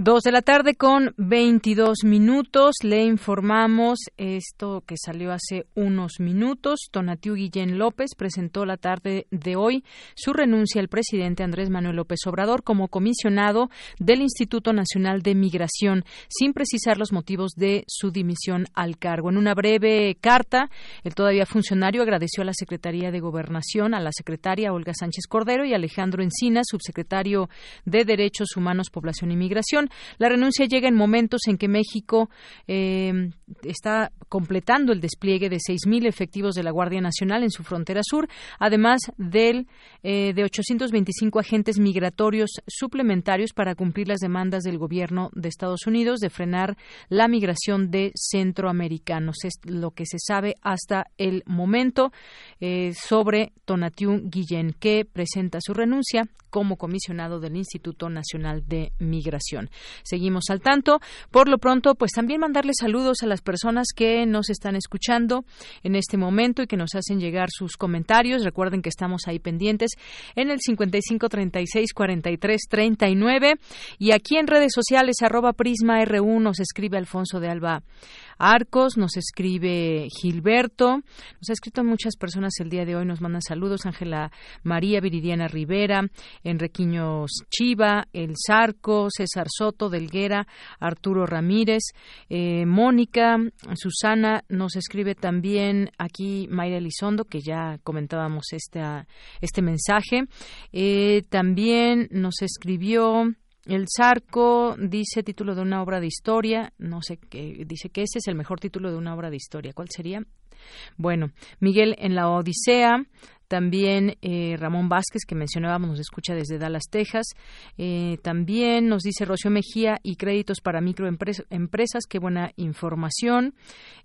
Dos de la tarde con 22 minutos. Le informamos esto que salió hace unos minutos. Tonatiu Guillén López presentó la tarde de hoy su renuncia al presidente Andrés Manuel López Obrador como comisionado del Instituto Nacional de Migración, sin precisar los motivos de su dimisión al cargo. En una breve carta, el todavía funcionario agradeció a la Secretaría de Gobernación, a la secretaria Olga Sánchez Cordero y Alejandro Encina, subsecretario de Derechos Humanos, Población y Migración. La renuncia llega en momentos en que México eh, está completando el despliegue de 6.000 efectivos de la Guardia Nacional en su frontera sur, además del, eh, de 825 agentes migratorios suplementarios para cumplir las demandas del gobierno de Estados Unidos de frenar la migración de centroamericanos. Es lo que se sabe hasta el momento eh, sobre Tonatiu Guillén, que presenta su renuncia como comisionado del Instituto Nacional de Migración. Seguimos al tanto. Por lo pronto, pues también mandarle saludos a las personas que nos están escuchando en este momento y que nos hacen llegar sus comentarios. Recuerden que estamos ahí pendientes en el 55 36 43 39 y aquí en redes sociales arroba prisma r1 nos escribe Alfonso de Alba Arcos, nos escribe Gilberto, nos ha escrito muchas personas el día de hoy, nos mandan saludos, Ángela María Viridiana Rivera, Enriquiños Chiva, El Zarco, César Soto, Delguera, Arturo Ramírez, eh, Mónica, Susana, nos escribe también aquí Mayra Elizondo, que ya comentábamos esta, este mensaje, eh, también nos escribió el Zarco dice título de una obra de historia, no sé qué, dice que ese es el mejor título de una obra de historia. ¿Cuál sería? Bueno, Miguel en la Odisea, también eh, Ramón Vázquez, que mencionábamos, nos escucha desde Dallas, Texas. Eh, también nos dice Rocío Mejía y créditos para microempresas. Qué buena información.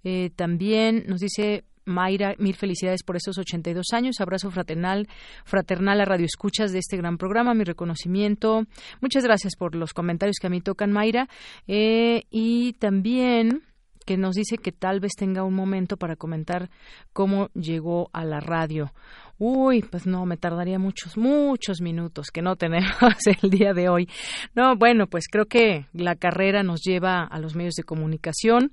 Eh, también nos dice Mayra, mil felicidades por estos 82 años. Abrazo fraternal, fraternal a Radio Escuchas de este gran programa. Mi reconocimiento. Muchas gracias por los comentarios que a mí tocan, Mayra. Eh, y también que nos dice que tal vez tenga un momento para comentar cómo llegó a la radio. Uy, pues no, me tardaría muchos, muchos minutos que no tenemos el día de hoy. No, bueno, pues creo que la carrera nos lleva a los medios de comunicación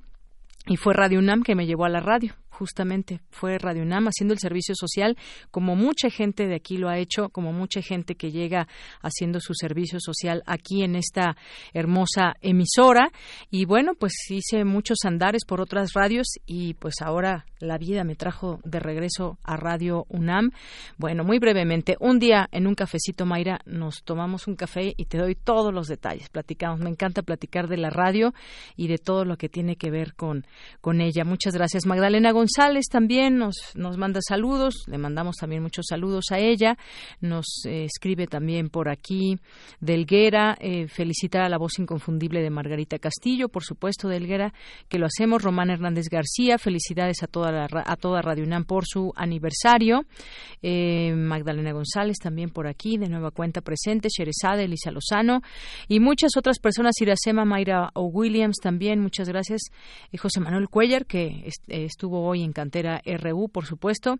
y fue Radio UNAM que me llevó a la radio justamente fue Radio UNAM haciendo el servicio social como mucha gente de aquí lo ha hecho, como mucha gente que llega haciendo su servicio social aquí en esta hermosa emisora y bueno, pues hice muchos andares por otras radios y pues ahora la vida me trajo de regreso a Radio UNAM. Bueno, muy brevemente, un día en un cafecito Mayra nos tomamos un café y te doy todos los detalles, platicamos, me encanta platicar de la radio y de todo lo que tiene que ver con con ella. Muchas gracias Magdalena González González también nos, nos manda saludos, le mandamos también muchos saludos a ella, nos eh, escribe también por aquí Delguera, eh, felicitar a la voz inconfundible de Margarita Castillo, por supuesto Delguera, que lo hacemos, Román Hernández García, felicidades a toda, la, a toda Radio UNAM por su aniversario, eh, Magdalena González también por aquí, de nueva cuenta presente, Sherezade, Elisa Lozano y muchas otras personas, Iracema, Mayra o Williams también, muchas gracias, eh, José Manuel Cuellar, que eh, estuvo hoy en Cantera RU, por supuesto,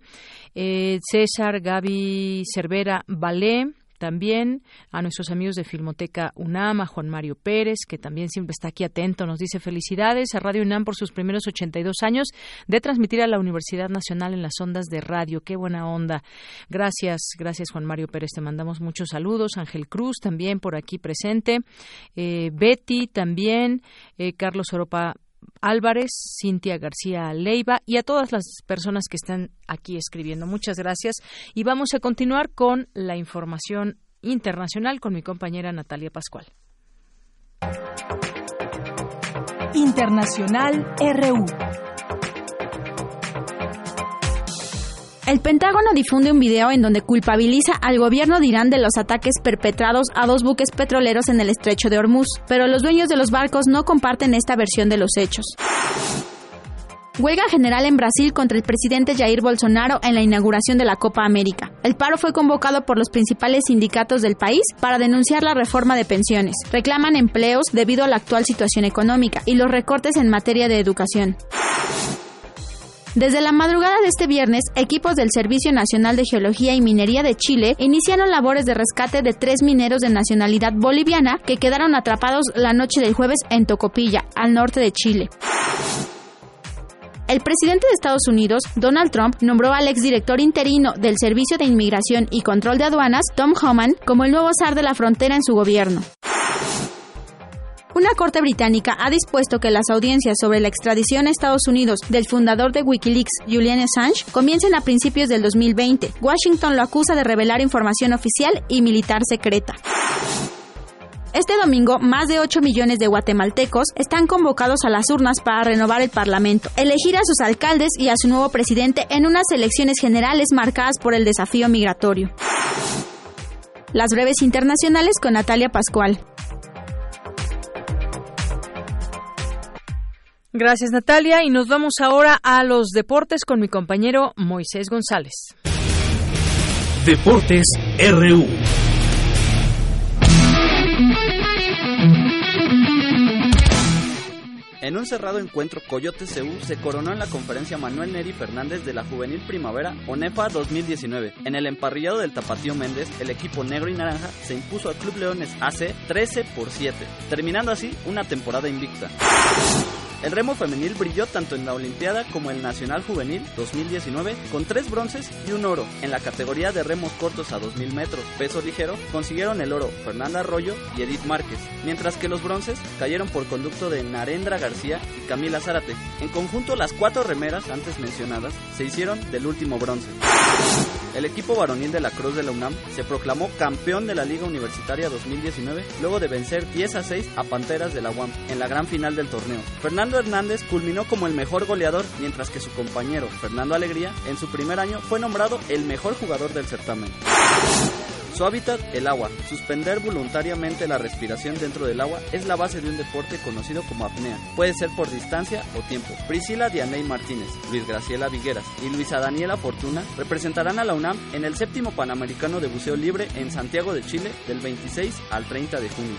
eh, César, Gaby Cervera, Balé, también a nuestros amigos de Filmoteca UNAM, a Juan Mario Pérez, que también siempre está aquí atento, nos dice felicidades a Radio UNAM por sus primeros 82 años de transmitir a la Universidad Nacional en las ondas de radio. Qué buena onda. Gracias, gracias Juan Mario Pérez, te mandamos muchos saludos. Ángel Cruz también por aquí presente. Eh, Betty también, eh, Carlos Oropa Álvarez, Cintia García Leiva y a todas las personas que están aquí escribiendo. Muchas gracias. Y vamos a continuar con la información internacional con mi compañera Natalia Pascual. Internacional RU. El Pentágono difunde un video en donde culpabiliza al gobierno de Irán de los ataques perpetrados a dos buques petroleros en el estrecho de Hormuz, pero los dueños de los barcos no comparten esta versión de los hechos. Huelga general en Brasil contra el presidente Jair Bolsonaro en la inauguración de la Copa América. El paro fue convocado por los principales sindicatos del país para denunciar la reforma de pensiones. Reclaman empleos debido a la actual situación económica y los recortes en materia de educación. Desde la madrugada de este viernes, equipos del Servicio Nacional de Geología y Minería de Chile iniciaron labores de rescate de tres mineros de nacionalidad boliviana que quedaron atrapados la noche del jueves en Tocopilla, al norte de Chile. El presidente de Estados Unidos, Donald Trump, nombró al exdirector interino del Servicio de Inmigración y Control de Aduanas, Tom Homan, como el nuevo zar de la frontera en su gobierno. Una corte británica ha dispuesto que las audiencias sobre la extradición a Estados Unidos del fundador de Wikileaks, Julian Assange, comiencen a principios del 2020. Washington lo acusa de revelar información oficial y militar secreta. Este domingo, más de 8 millones de guatemaltecos están convocados a las urnas para renovar el Parlamento, elegir a sus alcaldes y a su nuevo presidente en unas elecciones generales marcadas por el desafío migratorio. Las breves internacionales con Natalia Pascual. Gracias Natalia y nos vamos ahora a los deportes con mi compañero Moisés González. Deportes RU. En un cerrado encuentro, Coyote CU se coronó en la conferencia Manuel Neri Fernández de la Juvenil Primavera ONEFA 2019. En el emparrillado del Tapatío Méndez, el equipo negro y naranja se impuso al Club Leones AC 13 por 7, terminando así una temporada invicta. El remo femenil brilló tanto en la Olimpiada como en el Nacional Juvenil 2019 con tres bronces y un oro. En la categoría de remos cortos a 2000 metros, peso ligero, consiguieron el oro Fernanda Arroyo y Edith Márquez, mientras que los bronces cayeron por conducto de Narendra García y Camila Zárate. En conjunto, las cuatro remeras antes mencionadas se hicieron del último bronce. El equipo varonil de la Cruz de la UNAM se proclamó campeón de la Liga Universitaria 2019 luego de vencer 10 a 6 a Panteras de la UAM en la gran final del torneo. Fernando Hernández culminó como el mejor goleador, mientras que su compañero Fernando Alegría en su primer año fue nombrado el mejor jugador del certamen. Su hábitat, el agua. Suspender voluntariamente la respiración dentro del agua es la base de un deporte conocido como apnea. Puede ser por distancia o tiempo. Priscila Dianey Martínez, Luis Graciela Vigueras y Luisa Daniela Fortuna representarán a la UNAM en el séptimo Panamericano de Buceo Libre en Santiago de Chile del 26 al 30 de junio.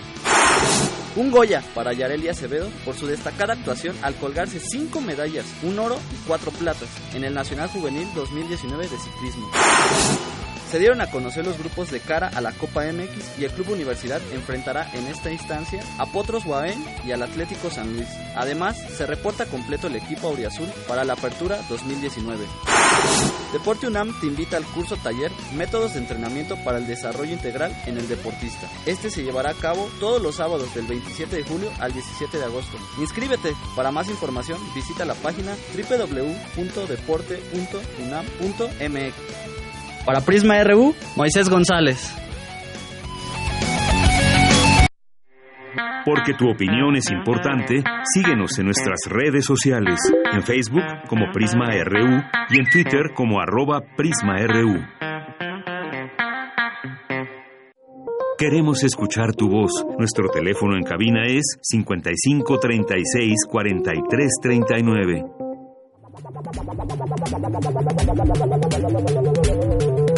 Un Goya para Yareli Acevedo por su destacada actuación al colgarse cinco medallas, un oro y cuatro platas en el Nacional Juvenil 2019 de ciclismo. Se dieron a conocer los grupos de cara a la Copa MX y el Club Universidad enfrentará en esta instancia a Potros Guaén y al Atlético San Luis. Además, se reporta completo el equipo auriazul para la Apertura 2019. Deporte UNAM te invita al curso taller Métodos de entrenamiento para el desarrollo integral en el deportista. Este se llevará a cabo todos los sábados del 27 de julio al 17 de agosto. Inscríbete. Para más información visita la página www.deporte.unam.mx. Para Prisma RU, Moisés González. Porque tu opinión es importante, síguenos en nuestras redes sociales, en Facebook como Prisma RU y en Twitter como arroba PrismaRU. Queremos escuchar tu voz. Nuestro teléfono en cabina es 55 36 43 39.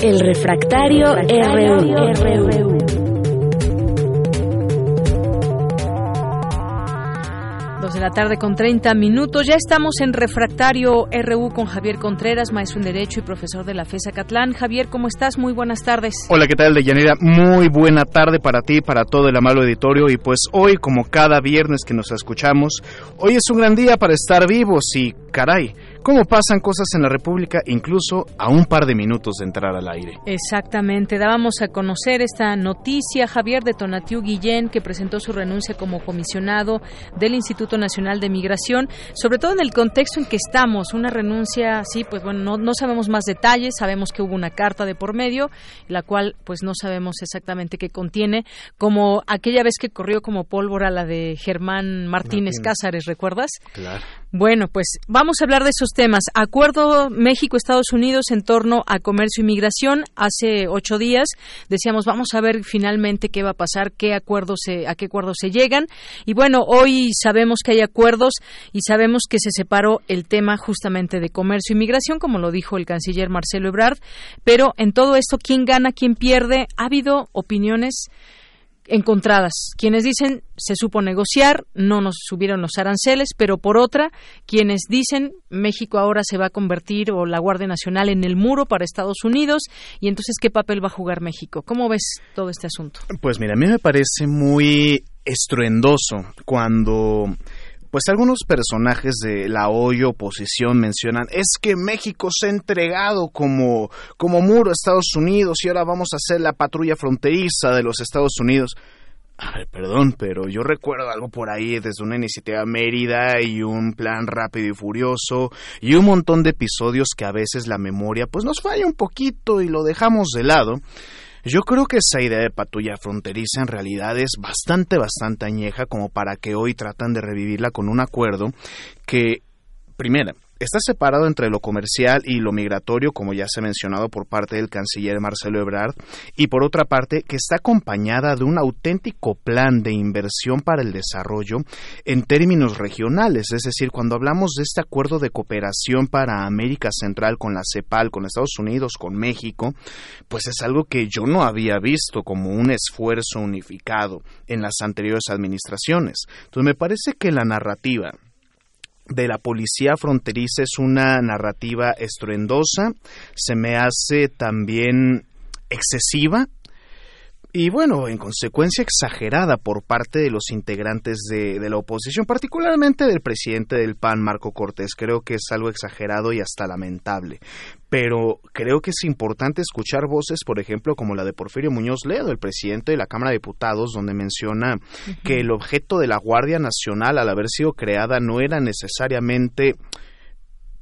El refractario RU. Dos de la tarde con 30 minutos. Ya estamos en Refractario RU con Javier Contreras, maestro en Derecho y profesor de la FESA Catlán. Javier, ¿cómo estás? Muy buenas tardes. Hola, ¿qué tal, Deyanira? Muy buena tarde para ti, para todo el amable auditorio. Y pues hoy, como cada viernes que nos escuchamos, hoy es un gran día para estar vivos y, caray, cómo pasan cosas en la República incluso a un par de minutos de entrar al aire. Exactamente. Dábamos a conocer esta noticia, Javier, de Tonatiu Guillén, que presentó su renuncia como comisionado del Instituto Nacional de Migración, sobre todo en el contexto en que estamos. Una renuncia, sí, pues bueno, no, no sabemos más detalles, sabemos que hubo una carta de por medio, la cual pues no sabemos exactamente qué contiene, como aquella vez que corrió como pólvora la de Germán Martínez Martínez. Cázares, ¿recuerdas? Claro. Bueno, pues vamos a hablar de esos temas. Acuerdo México-Estados Unidos en torno a comercio y migración. Hace ocho días decíamos, vamos a ver finalmente qué va a pasar, qué acuerdos se, a qué acuerdos se llegan. Y bueno, hoy sabemos que hay acuerdos y sabemos que se separó el tema justamente de comercio y migración, como lo dijo el canciller Marcelo Ebrard. Pero en todo esto, ¿quién gana, quién pierde? Ha habido opiniones encontradas. Quienes dicen se supo negociar, no nos subieron los aranceles, pero por otra, quienes dicen México ahora se va a convertir o la Guardia Nacional en el muro para Estados Unidos y entonces qué papel va a jugar México. ¿Cómo ves todo este asunto? Pues mira, a mí me parece muy estruendoso cuando pues algunos personajes de la hoy oposición mencionan es que México se ha entregado como, como muro a Estados Unidos y ahora vamos a ser la patrulla fronteriza de los Estados Unidos. A ver, perdón, pero yo recuerdo algo por ahí desde una iniciativa Mérida y un plan rápido y furioso y un montón de episodios que a veces la memoria pues nos falla un poquito y lo dejamos de lado. Yo creo que esa idea de patrulla fronteriza en realidad es bastante, bastante añeja como para que hoy tratan de revivirla con un acuerdo que, primera, está separado entre lo comercial y lo migratorio, como ya se ha mencionado por parte del canciller Marcelo Ebrard, y por otra parte, que está acompañada de un auténtico plan de inversión para el desarrollo en términos regionales. Es decir, cuando hablamos de este acuerdo de cooperación para América Central con la CEPAL, con Estados Unidos, con México, pues es algo que yo no había visto como un esfuerzo unificado en las anteriores administraciones. Entonces me parece que la narrativa de la policía fronteriza es una narrativa estruendosa, se me hace también excesiva y bueno, en consecuencia exagerada por parte de los integrantes de, de, la oposición, particularmente del presidente del PAN, Marco Cortés. Creo que es algo exagerado y hasta lamentable. Pero creo que es importante escuchar voces, por ejemplo, como la de Porfirio Muñoz Ledo, el presidente de la Cámara de Diputados, donde menciona que el objeto de la Guardia Nacional, al haber sido creada, no era necesariamente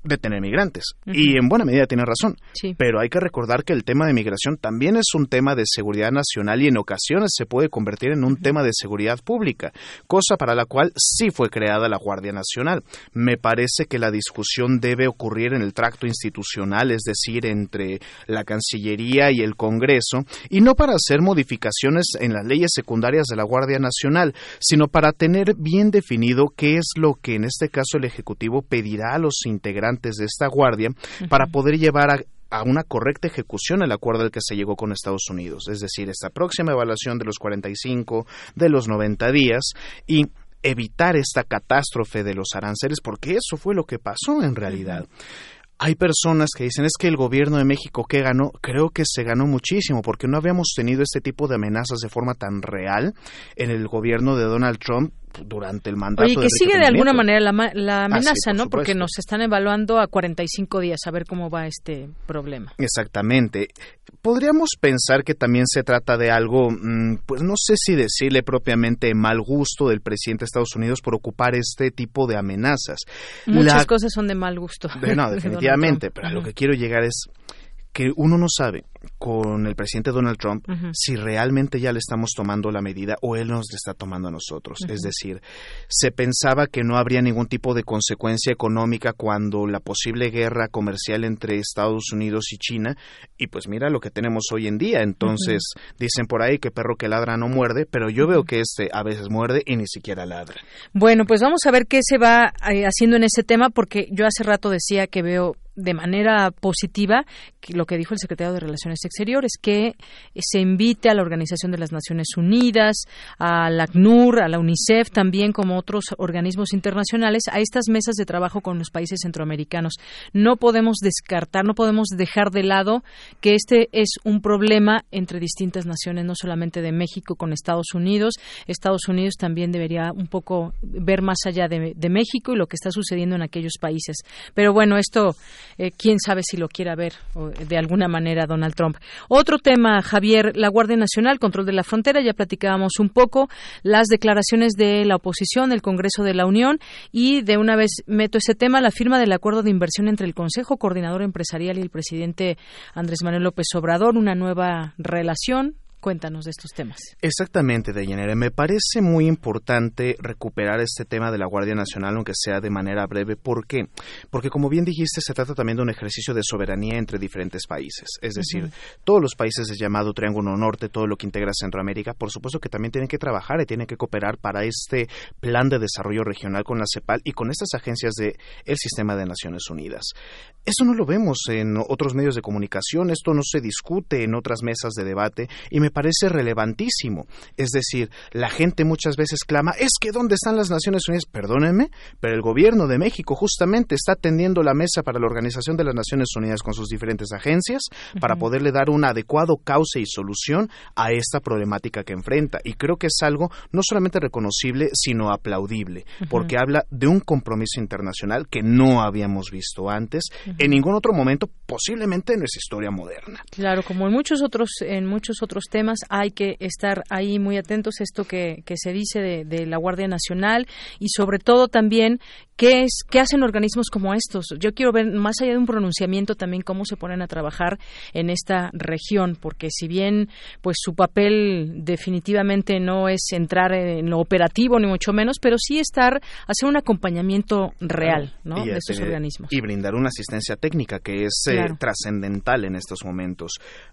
detener migrantes. Uh -huh. Y en buena medida tiene razón. Sí. Pero hay que recordar que el tema de migración también es un tema de seguridad nacional y en ocasiones se puede convertir en un uh -huh. tema de seguridad pública, cosa para la cual sí fue creada la Guardia Nacional. Me parece que la discusión debe ocurrir en el tracto institucional, es decir, entre la Cancillería y el Congreso, y no para hacer modificaciones en las leyes secundarias de la Guardia Nacional, sino para tener bien definido qué es lo que en este caso el Ejecutivo pedirá a los integrantes de esta guardia uh -huh. para poder llevar a, a una correcta ejecución el acuerdo al que se llegó con Estados Unidos, es decir, esta próxima evaluación de los 45, de los 90 días y evitar esta catástrofe de los aranceles, porque eso fue lo que pasó en realidad. Hay personas que dicen es que el gobierno de México que ganó, creo que se ganó muchísimo porque no habíamos tenido este tipo de amenazas de forma tan real en el gobierno de Donald Trump durante el mandato. Oye, que de sigue de alguna manera la, la amenaza, ah, sí, por ¿no? supuesto. Porque nos están evaluando a 45 días a ver cómo va este problema. Exactamente. Podríamos pensar que también se trata de algo, mm, pues no sé si decirle propiamente mal gusto del presidente de Estados Unidos por ocupar este tipo de amenazas. Muchas la... cosas son de mal gusto. No, definitivamente, pero a lo que quiero llegar es que uno no sabe con el presidente Donald Trump si realmente ya le estamos tomando la medida o él nos la está tomando a nosotros. Es decir, se pensaba que no habría ningún tipo de consecuencia económica cuando la posible guerra comercial entre Estados Unidos y China, y pues mira lo que tenemos hoy en día. Entonces, dicen por ahí que perro que ladra no muerde, pero yo veo que este a veces muerde y ni siquiera ladra. Bueno, pues vamos a ver qué se va eh, haciendo en ese tema, porque yo hace rato decía que veo de manera positiva lo que dijo el secretario de Relaciones Exteriores, que se invite a la Organización de las Naciones Unidas, a la ACNUR, a la UNICEF, también como otros organismos internacionales, a estas mesas de trabajo con los países centroamericanos. No podemos descartar, no podemos dejar de lado que este es un problema entre distintas naciones, no solamente de México con Estados Unidos. Estados Unidos también debería un poco ver más allá de, México y lo que está sucediendo en aquellos países. Pero bueno, esto eh, quién sabe si lo quiera ver de alguna manera Donald Trump. Otro tema, Javier, la Guardia Nacional, control de la frontera, ya platicábamos un poco las declaraciones de la oposición, el Congreso de la Unión y de una vez meto ese tema, la firma del acuerdo de inversión entre el Consejo Coordinador Empresarial y el presidente Andrés Manuel López Obrador, una nueva relación. Cuéntanos de estos temas. Exactamente, Deyanira. Me parece muy importante recuperar este tema de la Guardia Nacional, aunque sea de manera breve. ¿Por qué? Porque, como bien dijiste, se trata también de un ejercicio de soberanía entre diferentes países. Es decir, todos los países del llamado Triángulo Norte, todo lo que integra Centroamérica, por supuesto que también tienen que trabajar y tienen que cooperar para este plan de desarrollo regional con la CEPAL y con estas agencias del el sistema de Naciones Unidas. Eso no lo vemos en otros medios de comunicación, esto no se discute en otras mesas de debate y me parece relevantísimo. Es decir, la gente muchas veces clama, es que ¿dónde están las Naciones Unidas? Perdónenme, pero el gobierno de México justamente está tendiendo la mesa para la Organización de las Naciones Unidas con sus diferentes agencias para poderle dar un adecuado cauce y solución a esta problemática que enfrenta. Y creo que es algo no solamente reconocible, sino aplaudible, porque habla de un compromiso internacional que no habíamos visto antes Ujú. en ningún otro momento, posiblemente en nuestra historia moderna. Claro, como en muchos otros en muchos otros temas hay que estar ahí muy atentos a esto que, que se dice de, de la Guardia Nacional y sobre todo también qué es qué hacen organismos como estos. Yo quiero ver más allá de un pronunciamiento también cómo se ponen a trabajar en esta región, porque si bien pues su papel definitivamente no es entrar en lo operativo ni mucho menos, pero sí estar hacer un acompañamiento real, ¿no? De estos tener- organismos. Y brindar una asistencia técnica que es eh, trascendental en estos momentos.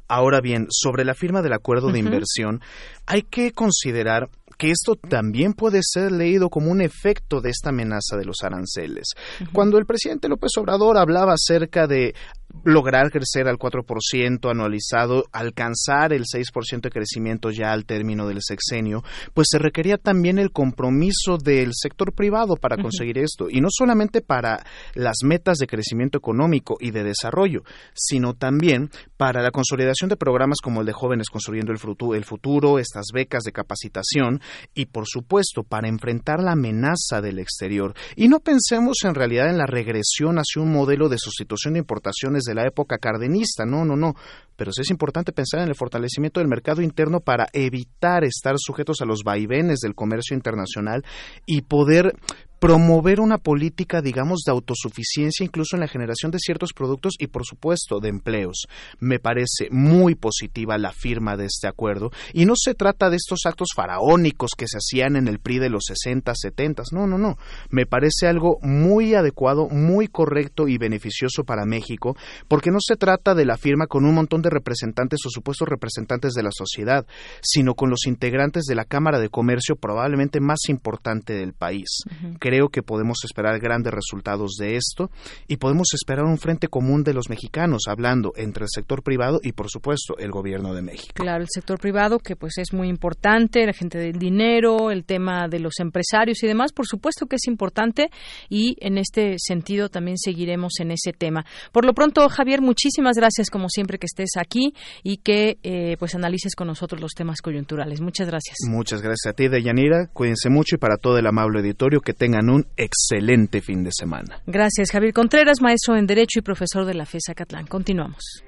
Ahora bien, sobre la firma del acuerdo de inversión, hay que considerar que esto también puede ser leído como un efecto de esta amenaza de los aranceles. Cuando el presidente López Obrador hablaba acerca de lograr crecer al 4% anualizado, alcanzar el 6% de crecimiento ya al término del sexenio, pues se requería también el compromiso del sector privado para conseguir esto, y no solamente para las metas de crecimiento económico y de desarrollo, sino también para la consolidación de programas como el de Jóvenes Construyendo el Futuro, estas becas de capacitación, y por supuesto para enfrentar la amenaza del exterior. Y no pensemos en realidad en la regresión hacia un modelo de sustitución de importaciones de la época cardenista, no, no, no. Pero es importante pensar en el fortalecimiento del mercado interno para evitar estar sujetos a los vaivenes del comercio internacional y poder promover una política, digamos, de autosuficiencia incluso en la generación de ciertos productos y, por supuesto, de empleos. Me parece muy positiva la firma de este acuerdo y no se trata de estos actos faraónicos que se hacían en el PRI de los 60, 70. No, no, no. Me parece algo muy adecuado, muy correcto y beneficioso para México porque no se trata de la firma con un montón de representantes o supuestos representantes de la sociedad, sino con los integrantes de la Cámara de Comercio probablemente más importante del país. Creo que podemos esperar grandes resultados de esto y podemos esperar un frente común de los mexicanos, hablando entre el sector privado y, por supuesto, el gobierno de México. Claro, el sector privado, que pues es muy importante, la gente del dinero, el tema de los empresarios y demás, por supuesto que es importante y en este sentido también seguiremos en ese tema. Por lo pronto, Javier, muchísimas gracias como siempre que estés aquí y que eh, pues analices con nosotros los temas coyunturales. Muchas gracias. Muchas gracias a ti, Deyanira. Cuídense mucho y para todo el amable auditorio que tengan un excelente fin de semana. Gracias, Javier Contreras, maestro en Derecho y profesor de la FESA Catlán. Continuamos.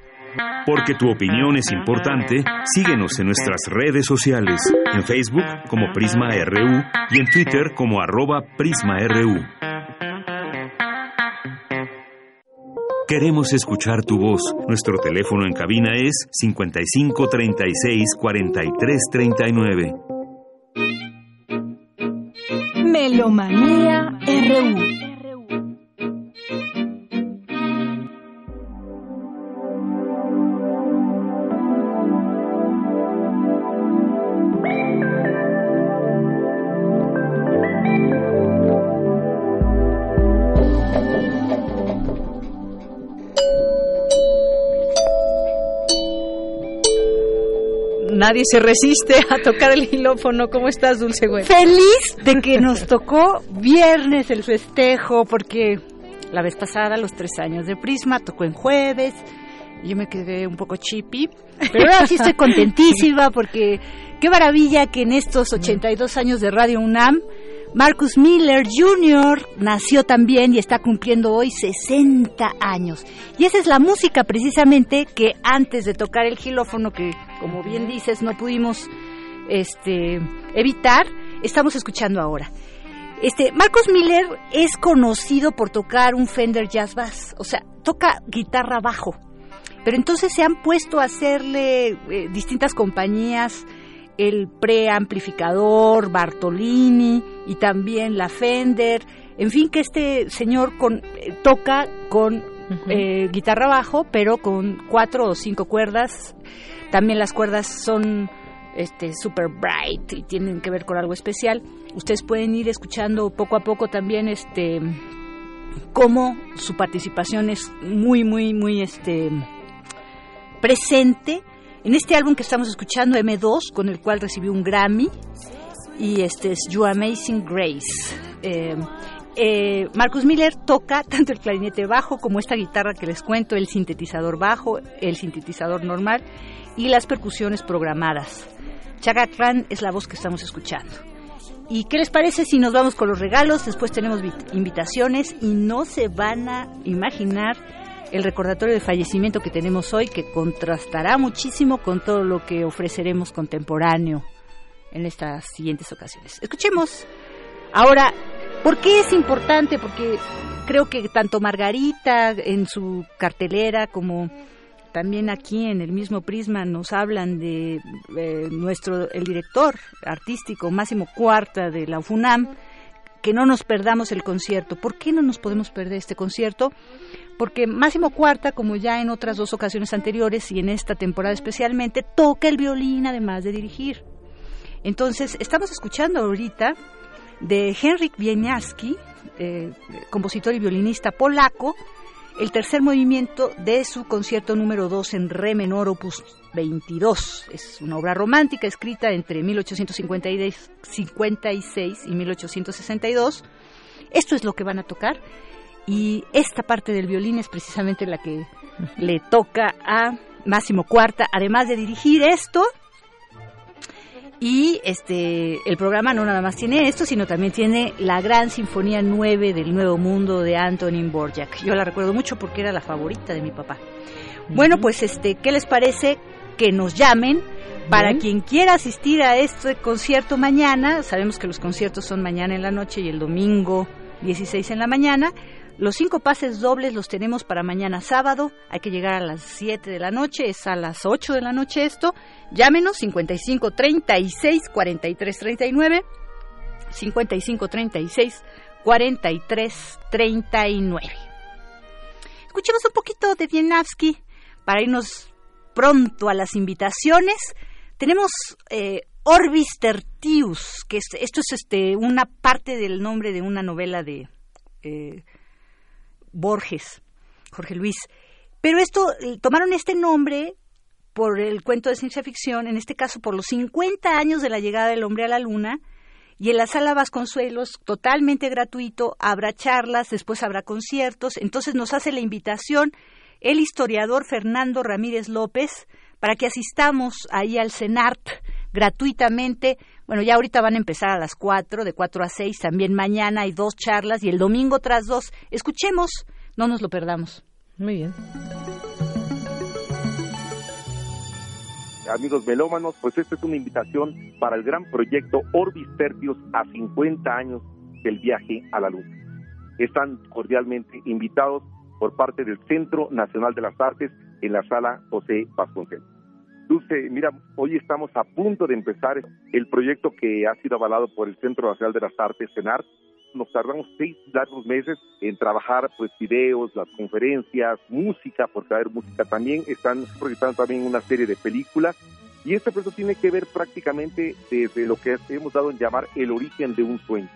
Porque tu opinión es importante, síguenos en nuestras redes sociales, en Facebook como Prisma RU y en Twitter como arroba PrismaRU. Queremos escuchar tu voz. Nuestro teléfono en cabina es 55 36 43 39. Melomanía RU. Nadie se resiste a tocar el xilófono. ¿Cómo estás, Dulce Güey? Feliz de que nos tocó viernes el festejo, porque la vez pasada, los tres años de Prisma, tocó en jueves. Yo me quedé un poco chippy, pero ahora sí estoy contentísima porque qué maravilla que en estos 82 años de Radio UNAM, Marcus Miller Jr. nació también y está cumpliendo hoy 60 años. Y esa es la música precisamente que antes de tocar el xilófono, que como bien dices no pudimos este, evitar, estamos escuchando ahora. Este, Marcus Miller es conocido por tocar un Fender Jazz Bass, o sea, toca guitarra bajo. Pero entonces se han puesto a hacerle eh, distintas compañías el preamplificador Bartolini y también la Fender. En fin, que este señor con, eh, toca con eh, guitarra bajo, pero con cuatro o cinco cuerdas. También las cuerdas son este super bright y tienen que ver con algo especial. Ustedes pueden ir escuchando poco a poco también este cómo su participación es muy muy muy este presente en este álbum que estamos escuchando M2 con el cual recibió un Grammy y este es You Amazing Grace. Eh, eh, Marcus Miller toca tanto el clarinete bajo como esta guitarra que les cuento, el sintetizador bajo, el sintetizador normal y las percusiones programadas. Chaka Khan es la voz que estamos escuchando. ¿Y qué les parece si nos vamos con los regalos? Después tenemos vi- invitaciones y no se van a imaginar el recordatorio de fallecimiento que tenemos hoy que contrastará muchísimo con todo lo que ofreceremos contemporáneo en estas siguientes ocasiones. Escuchemos ahora ¿Por qué es importante? Porque creo que tanto Margarita en su cartelera como también aquí en el mismo prisma nos hablan de eh, nuestro el director artístico Máximo Cuarta de la UFUNAM que no nos perdamos el concierto. ¿Por qué no nos podemos perder este concierto? Porque Máximo Cuarta, como ya en otras dos ocasiones anteriores y en esta temporada especialmente, toca el violín además de dirigir. Entonces, estamos escuchando ahorita de Henryk Wieniawski, eh, compositor y violinista polaco, el tercer movimiento de su concierto número 2 en re menor opus 22. Es una obra romántica escrita entre 1856 y 1862. Esto es lo que van a tocar y esta parte del violín es precisamente la que le toca a Máximo Cuarta, además de dirigir esto, y este el programa no nada más tiene esto, sino también tiene la gran Sinfonía 9 del Nuevo Mundo de Antonin Borjak. Yo la recuerdo mucho porque era la favorita de mi papá. Bueno, pues este, ¿qué les parece que nos llamen para quien quiera asistir a este concierto mañana? Sabemos que los conciertos son mañana en la noche y el domingo 16 en la mañana. Los cinco pases dobles los tenemos para mañana sábado. Hay que llegar a las 7 de la noche, es a las 8 de la noche esto. Llámenos 55 36 43 39. 55 36 43 39. Escuchemos un poquito de Wieniawski para irnos pronto a las invitaciones. Tenemos eh, Orbis Tertius, que es- esto es este, una parte del nombre de una novela de eh, Borges, Jorge Luis. Pero esto, eh, tomaron este nombre por el cuento de ciencia ficción, en este caso por los 50 años de la llegada del hombre a la luna, y en la sala Vasconcelos, totalmente gratuito, habrá charlas, después habrá conciertos, entonces nos hace la invitación el historiador Fernando Ramírez López para que asistamos ahí al CENART gratuitamente. Bueno, ya ahorita van a empezar a las 4, de 4 a 6, también mañana hay dos charlas y el domingo tras dos. Escuchemos, no nos lo perdamos. Muy bien. amigos melómanos, pues esta es una invitación para el gran proyecto Orbis Tertius a 50 años del viaje a la luna. Están cordialmente invitados por parte del Centro Nacional de las Artes en la sala José Vasconcelos. Dulce, mira, hoy estamos a punto de empezar el proyecto que ha sido avalado por el Centro Nacional de las Artes, CENAR. Nos tardamos seis largos meses en trabajar pues videos, las conferencias, música, porque va a haber música también. Están proyectando también una serie de películas. Y este proyecto tiene que ver prácticamente desde lo que hemos dado en llamar el origen de un sueño.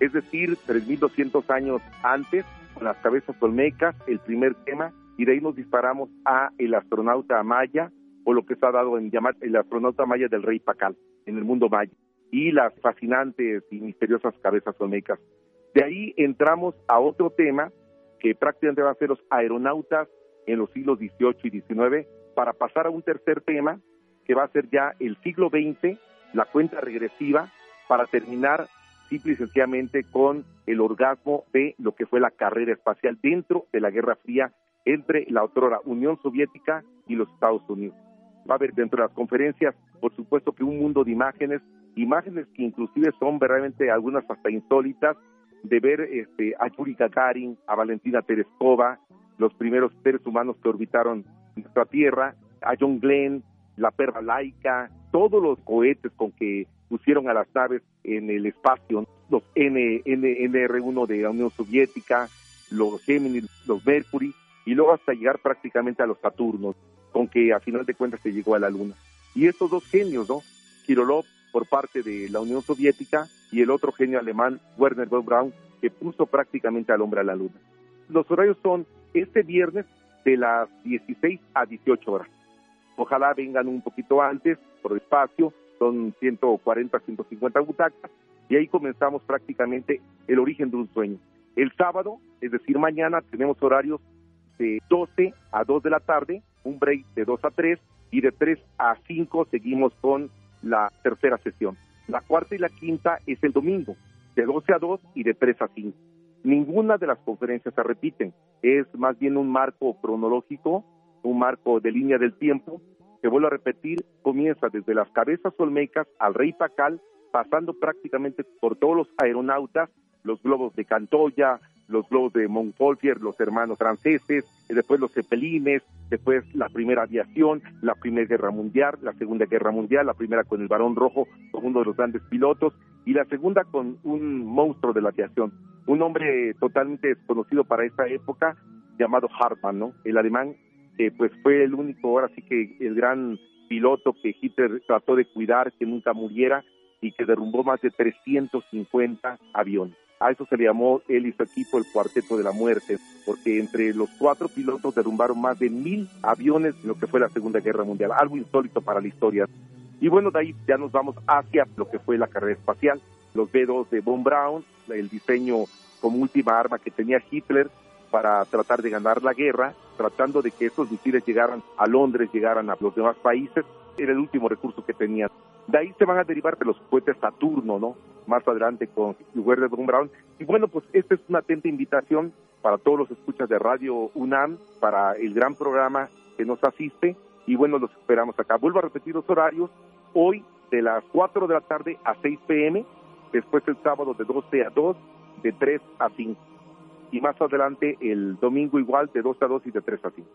Es decir, 3.200 años antes, con las cabezas olmecas, el primer tema, y de ahí nos disparamos a el astronauta maya, o lo que se ha dado en llamar el astronauta maya del rey Pacal, en el mundo maya, y las fascinantes y misteriosas cabezas olmecas. De ahí entramos a otro tema que prácticamente va a ser los aeronautas en los siglos XVIII y XIX, para pasar a un tercer tema que va a ser ya el siglo XX, la cuenta regresiva, para terminar simple y sencillamente con el orgasmo de lo que fue la carrera espacial dentro de la Guerra Fría entre la otrora Unión Soviética y los Estados Unidos. Va a haber dentro de las conferencias, por supuesto, que un mundo de imágenes, imágenes que inclusive son verdaderamente algunas hasta insólitas, de ver este, a Yuri Gagarin, a Valentina Tereskova, los primeros seres humanos que orbitaron nuestra Tierra, a John Glenn, la perra laica, todos los cohetes con que pusieron a las naves en el espacio, los N, N, NR1 de la Unión Soviética, los Gemini, los Mercury, y luego hasta llegar prácticamente a los Saturnos, con que a final de cuentas se llegó a la Luna. Y estos dos genios, ¿no? Kirillov por parte de la Unión Soviética y el otro genio alemán, Werner von Braun, que puso prácticamente al hombre a la Luna. Los horarios son este viernes de las 16 a 18 horas. Ojalá vengan un poquito antes, por espacio, son 140, 150 butacas, y ahí comenzamos prácticamente el origen de un sueño. El sábado, es decir, mañana, tenemos horarios de 12 a 2 de la tarde, un break de 2 a 3, y de 3 a 5 seguimos con la tercera sesión. La cuarta y la quinta es el domingo, de 12 a 2 y de 3 a 5. Ninguna de las conferencias se repiten, es más bien un marco cronológico, un marco de línea del tiempo, que vuelvo a repetir, comienza desde las cabezas olmecas al rey Pacal, pasando prácticamente por todos los aeronautas, los globos de Cantoya, los globos de Montgolfier, los hermanos franceses, y después los cepelines, después la primera aviación, la primera guerra mundial, la segunda guerra mundial, la primera con el Barón Rojo, con uno de los grandes pilotos, y la segunda con un monstruo de la aviación, un hombre totalmente desconocido para esta época, llamado Hartmann, ¿no? El alemán, que pues fue el único, ahora sí que el gran piloto que Hitler trató de cuidar, que nunca muriera, y que derrumbó más de 350 aviones. A eso se le llamó él y su equipo el cuarteto de la muerte, porque entre los cuatro pilotos derrumbaron más de mil aviones en lo que fue la Segunda Guerra Mundial, algo insólito para la historia. Y bueno, de ahí ya nos vamos hacia lo que fue la carrera espacial, los B-2 de Von Braun, el diseño como última arma que tenía Hitler para tratar de ganar la guerra, tratando de que esos misiles llegaran a Londres, llegaran a los demás países, era el último recurso que tenían. De ahí se van a derivar de los cohetes Saturno, ¿no? Más adelante con Werner von Braun. Y bueno, pues esta es una atenta invitación para todos los escuchas de Radio UNAM, para el gran programa que nos asiste. Y bueno, los esperamos acá. Vuelvo a repetir los horarios. Hoy de las 4 de la tarde a 6 pm, después el sábado de 12 a 2, de 3 a 5. Y más adelante el domingo igual de 2 a 2 y de 3 a 5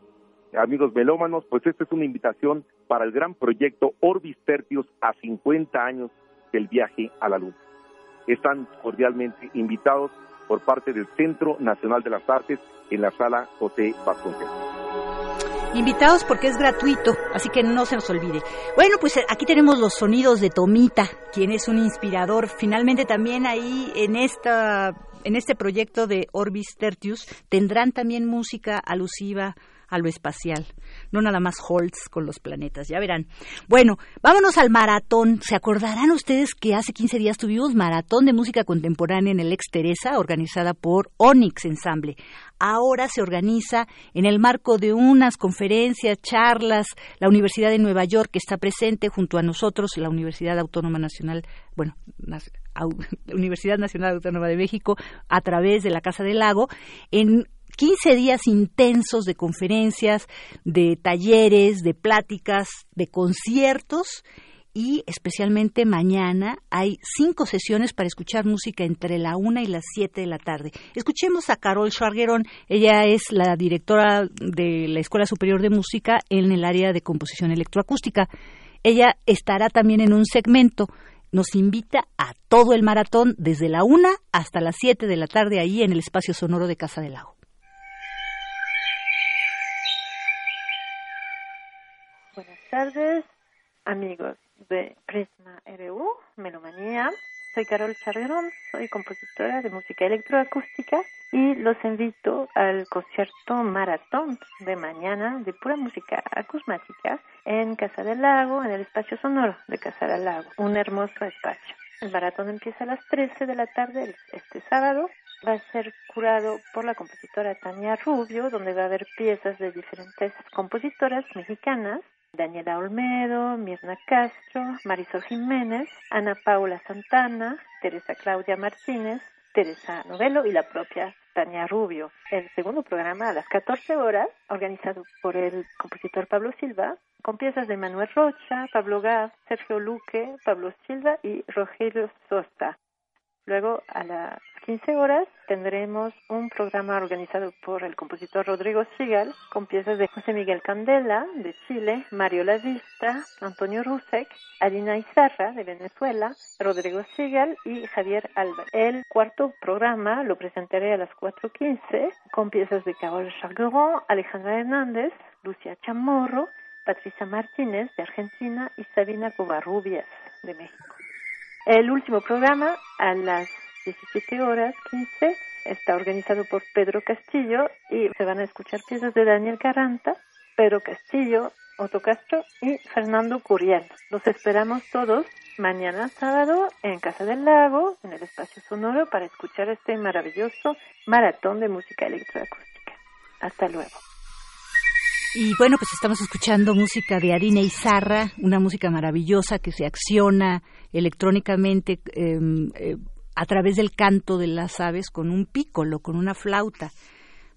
amigos melómanos, pues esta es una invitación para el gran proyecto Orbis Tertius a 50 años del viaje a la Luna. Están cordialmente invitados por parte del Centro Nacional de las Artes en la sala José Vasconcelos. Invitados porque es gratuito, así que no se nos olvide. Bueno, pues aquí tenemos los sonidos de Tomita, quien es un inspirador. Finalmente también ahí en esta en este proyecto de Orbis Tertius tendrán también música alusiva a lo espacial, no nada más Holtz con los planetas, ya verán. Bueno, vámonos al maratón. ¿Se acordarán ustedes que hace 15 días tuvimos maratón de música contemporánea en el Ex Teresa, organizada por Onyx Ensemble? Ahora se organiza en el marco de unas conferencias, charlas, la Universidad de Nueva York está presente junto a nosotros, la Universidad Autónoma Nacional, bueno, Universidad Nacional Autónoma de México, a través de la Casa del Lago, en 15 días intensos de conferencias, de talleres, de pláticas, de conciertos y especialmente mañana hay cinco sesiones para escuchar música entre la una y las siete de la tarde. Escuchemos a Carol Schwargerón. Ella es la directora de la Escuela Superior de Música en el área de composición electroacústica. Ella estará también en un segmento nos invita a todo el maratón desde la una hasta las siete de la tarde ahí en el espacio sonoro de Casa del Lago. Tardes, amigos de Prisma RU, Melomanía. Soy Carol Charrerón, soy compositora de música electroacústica y los invito al concierto maratón de mañana de pura música acúsmática en Casa del Lago, en el espacio sonoro de Casa del Lago. Un hermoso espacio. El maratón empieza a las 13 de la tarde este sábado. Va a ser curado por la compositora Tania Rubio, donde va a haber piezas de diferentes compositoras mexicanas Daniela Olmedo, Mirna Castro, Marisol Jiménez, Ana Paula Santana, Teresa Claudia Martínez, Teresa Novelo y la propia Tania Rubio. El segundo programa a las 14 horas, organizado por el compositor Pablo Silva, con piezas de Manuel Rocha, Pablo Gav, Sergio Luque, Pablo Silva y Rogelio Sosta. Luego, a las 15 horas, tendremos un programa organizado por el compositor Rodrigo Sigal con piezas de José Miguel Candela, de Chile, Mario Lavista, Antonio Rusek, Adina Izarra, de Venezuela, Rodrigo Sigal y Javier Álvarez. El cuarto programa lo presentaré a las 4.15 con piezas de Carol Chargueron, Alejandra Hernández, Lucia Chamorro, Patricia Martínez, de Argentina, y Sabina Covarrubias, de México. El último programa a las 17 horas 15 está organizado por Pedro Castillo y se van a escuchar piezas de Daniel Caranta, Pedro Castillo, Otto Castro y Fernando Curiel. Los esperamos todos mañana sábado en Casa del Lago, en el espacio sonoro, para escuchar este maravilloso maratón de música electroacústica. Hasta luego. Y bueno, pues estamos escuchando música de Adina Izarra, una música maravillosa que se acciona electrónicamente eh, eh, a través del canto de las aves con un pícolo, con una flauta.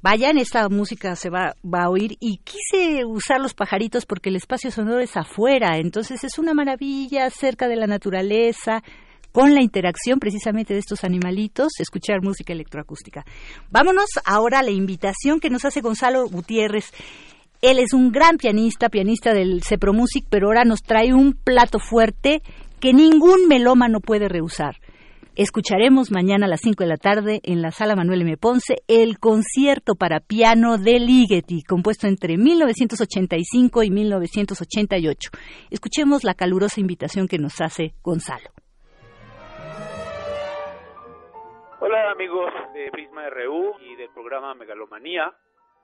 Vayan, esta música se va, va a oír y quise usar los pajaritos porque el espacio sonoro es afuera, entonces es una maravilla cerca de la naturaleza, con la interacción precisamente de estos animalitos, escuchar música electroacústica. Vámonos ahora a la invitación que nos hace Gonzalo Gutiérrez. Él es un gran pianista, pianista del Cepro Music, pero ahora nos trae un plato fuerte que ningún melómano puede rehusar. Escucharemos mañana a las 5 de la tarde en la sala Manuel M. Ponce el concierto para piano de Ligeti, compuesto entre 1985 y 1988. Escuchemos la calurosa invitación que nos hace Gonzalo. Hola amigos de Prisma RU y del programa Megalomanía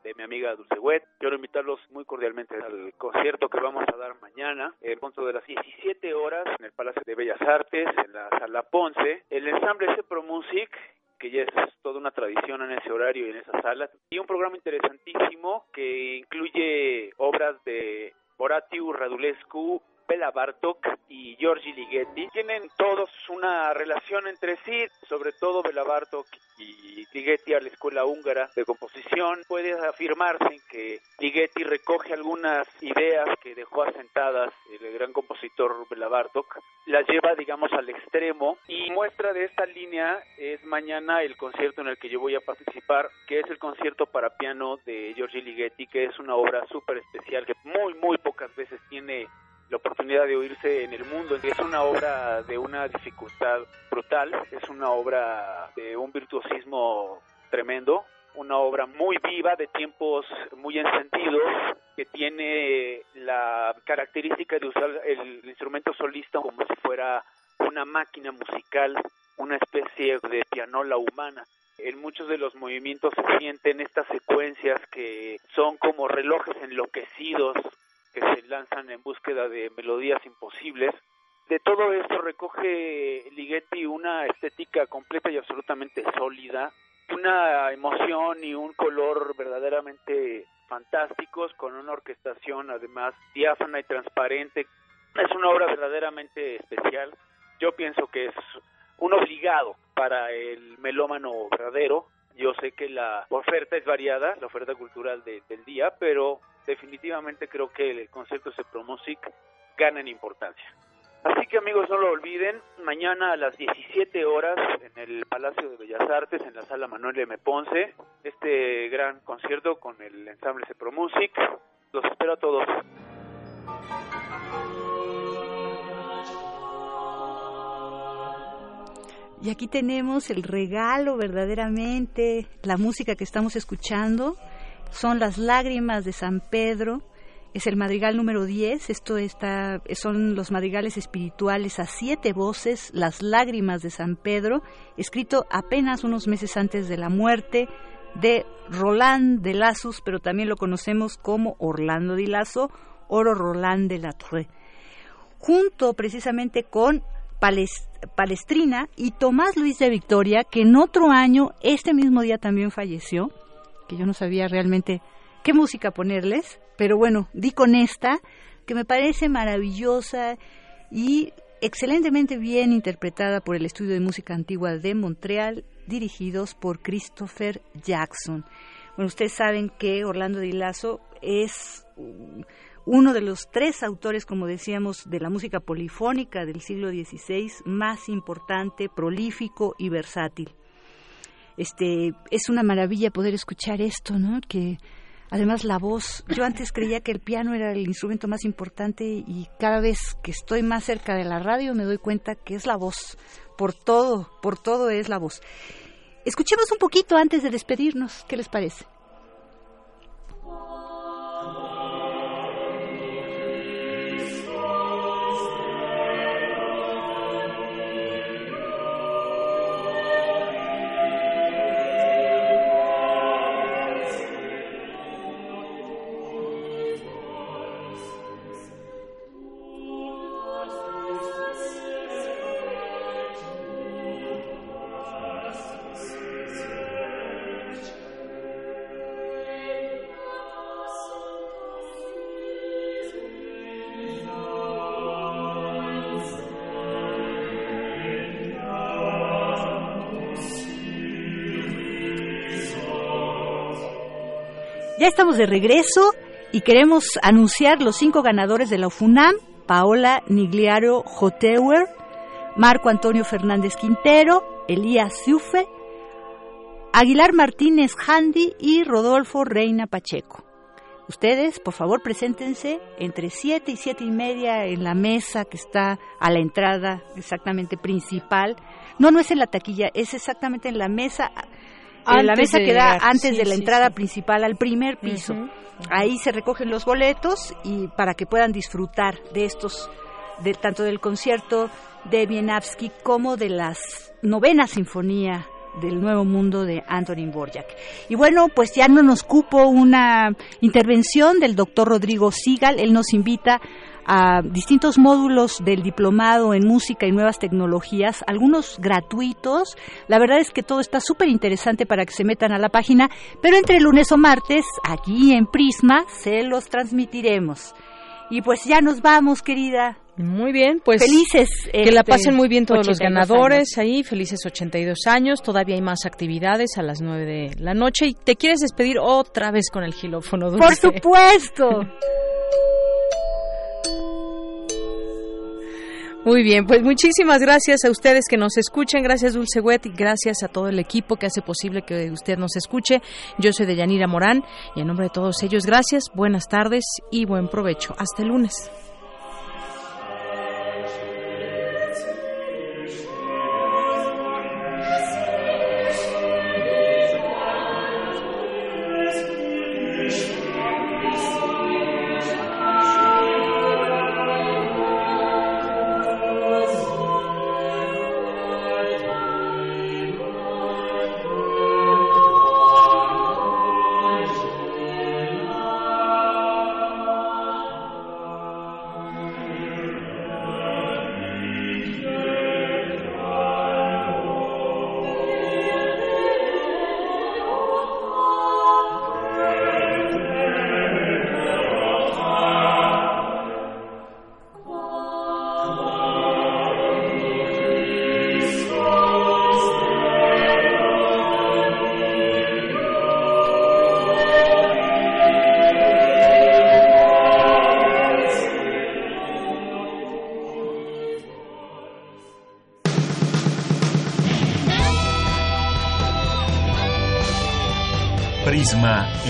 de mi amiga Dulce Wet. Quiero invitarlos muy cordialmente al concierto que vamos a dar mañana, en punto de las 17 horas, en el Palacio de Bellas Artes, en la Sala Ponce. El ensamble Cepro Music que ya es toda una tradición en ese horario y en esa sala, y un programa interesantísimo que incluye obras de Horatiu Radulescu, Bela Bartok y Giorgi Ligeti tienen todos una relación entre sí, sobre todo Bela Bartok y Ligeti a la escuela húngara de composición. Puede afirmarse que Ligeti recoge algunas ideas que dejó asentadas el gran compositor Bela Bartok, las lleva digamos al extremo y muestra de esta línea es mañana el concierto en el que yo voy a participar, que es el concierto para piano de Giorgi Ligeti, que es una obra súper especial que muy muy pocas veces tiene la oportunidad de oírse en el mundo. Es una obra de una dificultad brutal, es una obra de un virtuosismo tremendo, una obra muy viva, de tiempos muy encendidos, que tiene la característica de usar el instrumento solista como si fuera una máquina musical, una especie de pianola humana. En muchos de los movimientos se sienten estas secuencias que son como relojes enloquecidos que se lanzan en búsqueda de melodías imposibles. De todo esto recoge Ligeti una estética completa y absolutamente sólida, una emoción y un color verdaderamente fantásticos, con una orquestación además diáfana y transparente. Es una obra verdaderamente especial. Yo pienso que es un obligado para el melómano verdadero. Yo sé que la oferta es variada, la oferta cultural de, del día, pero definitivamente creo que el concepto de Music gana en importancia. que amigos no lo olviden, mañana a las 17 horas en el Palacio de Bellas Artes, en la sala Manuel M. Ponce, este gran concierto con el ensamble Cepro Music. Los espero a todos. Y aquí tenemos el regalo verdaderamente, la música que estamos escuchando son las lágrimas de San Pedro, es el madrigal número 10, esto está, son los madrigales espirituales a siete voces, las lágrimas de San Pedro, escrito apenas unos meses antes de la muerte de Roland de Lazus, pero también lo conocemos como Orlando de Lazo, Oro Roland de la Torre, junto precisamente con Pales- Palestrina y Tomás Luis de Victoria, que en otro año, este mismo día también falleció, que yo no sabía realmente qué música ponerles, pero bueno, di con esta, que me parece maravillosa y excelentemente bien interpretada por el Estudio de Música Antigua de Montreal, dirigidos por Christopher Jackson. Bueno, ustedes saben que Orlando Di Lazo es uno de los tres autores, como decíamos, de la música polifónica del siglo XVI más importante, prolífico y versátil. Este es una maravilla poder escuchar esto, ¿no? Que además la voz, yo antes creía que el piano era el instrumento más importante y cada vez que estoy más cerca de la radio me doy cuenta que es la voz, por todo, por todo es la voz. Escuchemos un poquito antes de despedirnos, ¿qué les parece? Estamos de regreso y queremos anunciar los cinco ganadores de la UFUNAM, Paola Nigliaro Joteuer, Marco Antonio Fernández Quintero, Elías Ciufe, Aguilar Martínez Handy y Rodolfo Reina Pacheco. Ustedes, por favor, preséntense entre siete y siete y media en la mesa que está a la entrada exactamente principal. No, no es en la taquilla, es exactamente en la mesa en la Antes mesa que da llegar. antes Sí, de la sí, entrada sí. principal al primer piso. Ahí se recogen los boletos y para que puedan disfrutar de estos, de, tanto del concierto de Wieniawski como de las novena sinfonía del Nuevo Mundo de Antonin Borjak. Y bueno, pues ya no nos cupo una intervención del doctor Rodrigo Sigal. Él nos invita a distintos módulos del diplomado en música y nuevas tecnologías, algunos gratuitos. La verdad es que todo está súper interesante para que se metan a la página, pero entre lunes o martes, aquí en Prisma, se los transmitiremos. Y pues ya nos vamos, querida. Muy bien, pues felices. Que la este, pasen muy bien todos los 82 ganadores ahí, felices 82 años, todavía hay más actividades a las 9 de la noche y te quieres despedir otra vez con el gilófono dulce. Por supuesto. Muy bien, pues muchísimas gracias a ustedes que nos escuchen, gracias Dulce Wet y gracias a todo el equipo que hace posible que usted nos escuche. Yo soy Deyanira Morán y en nombre de todos ellos, gracias, buenas tardes y buen provecho. Hasta el lunes.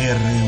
Prisma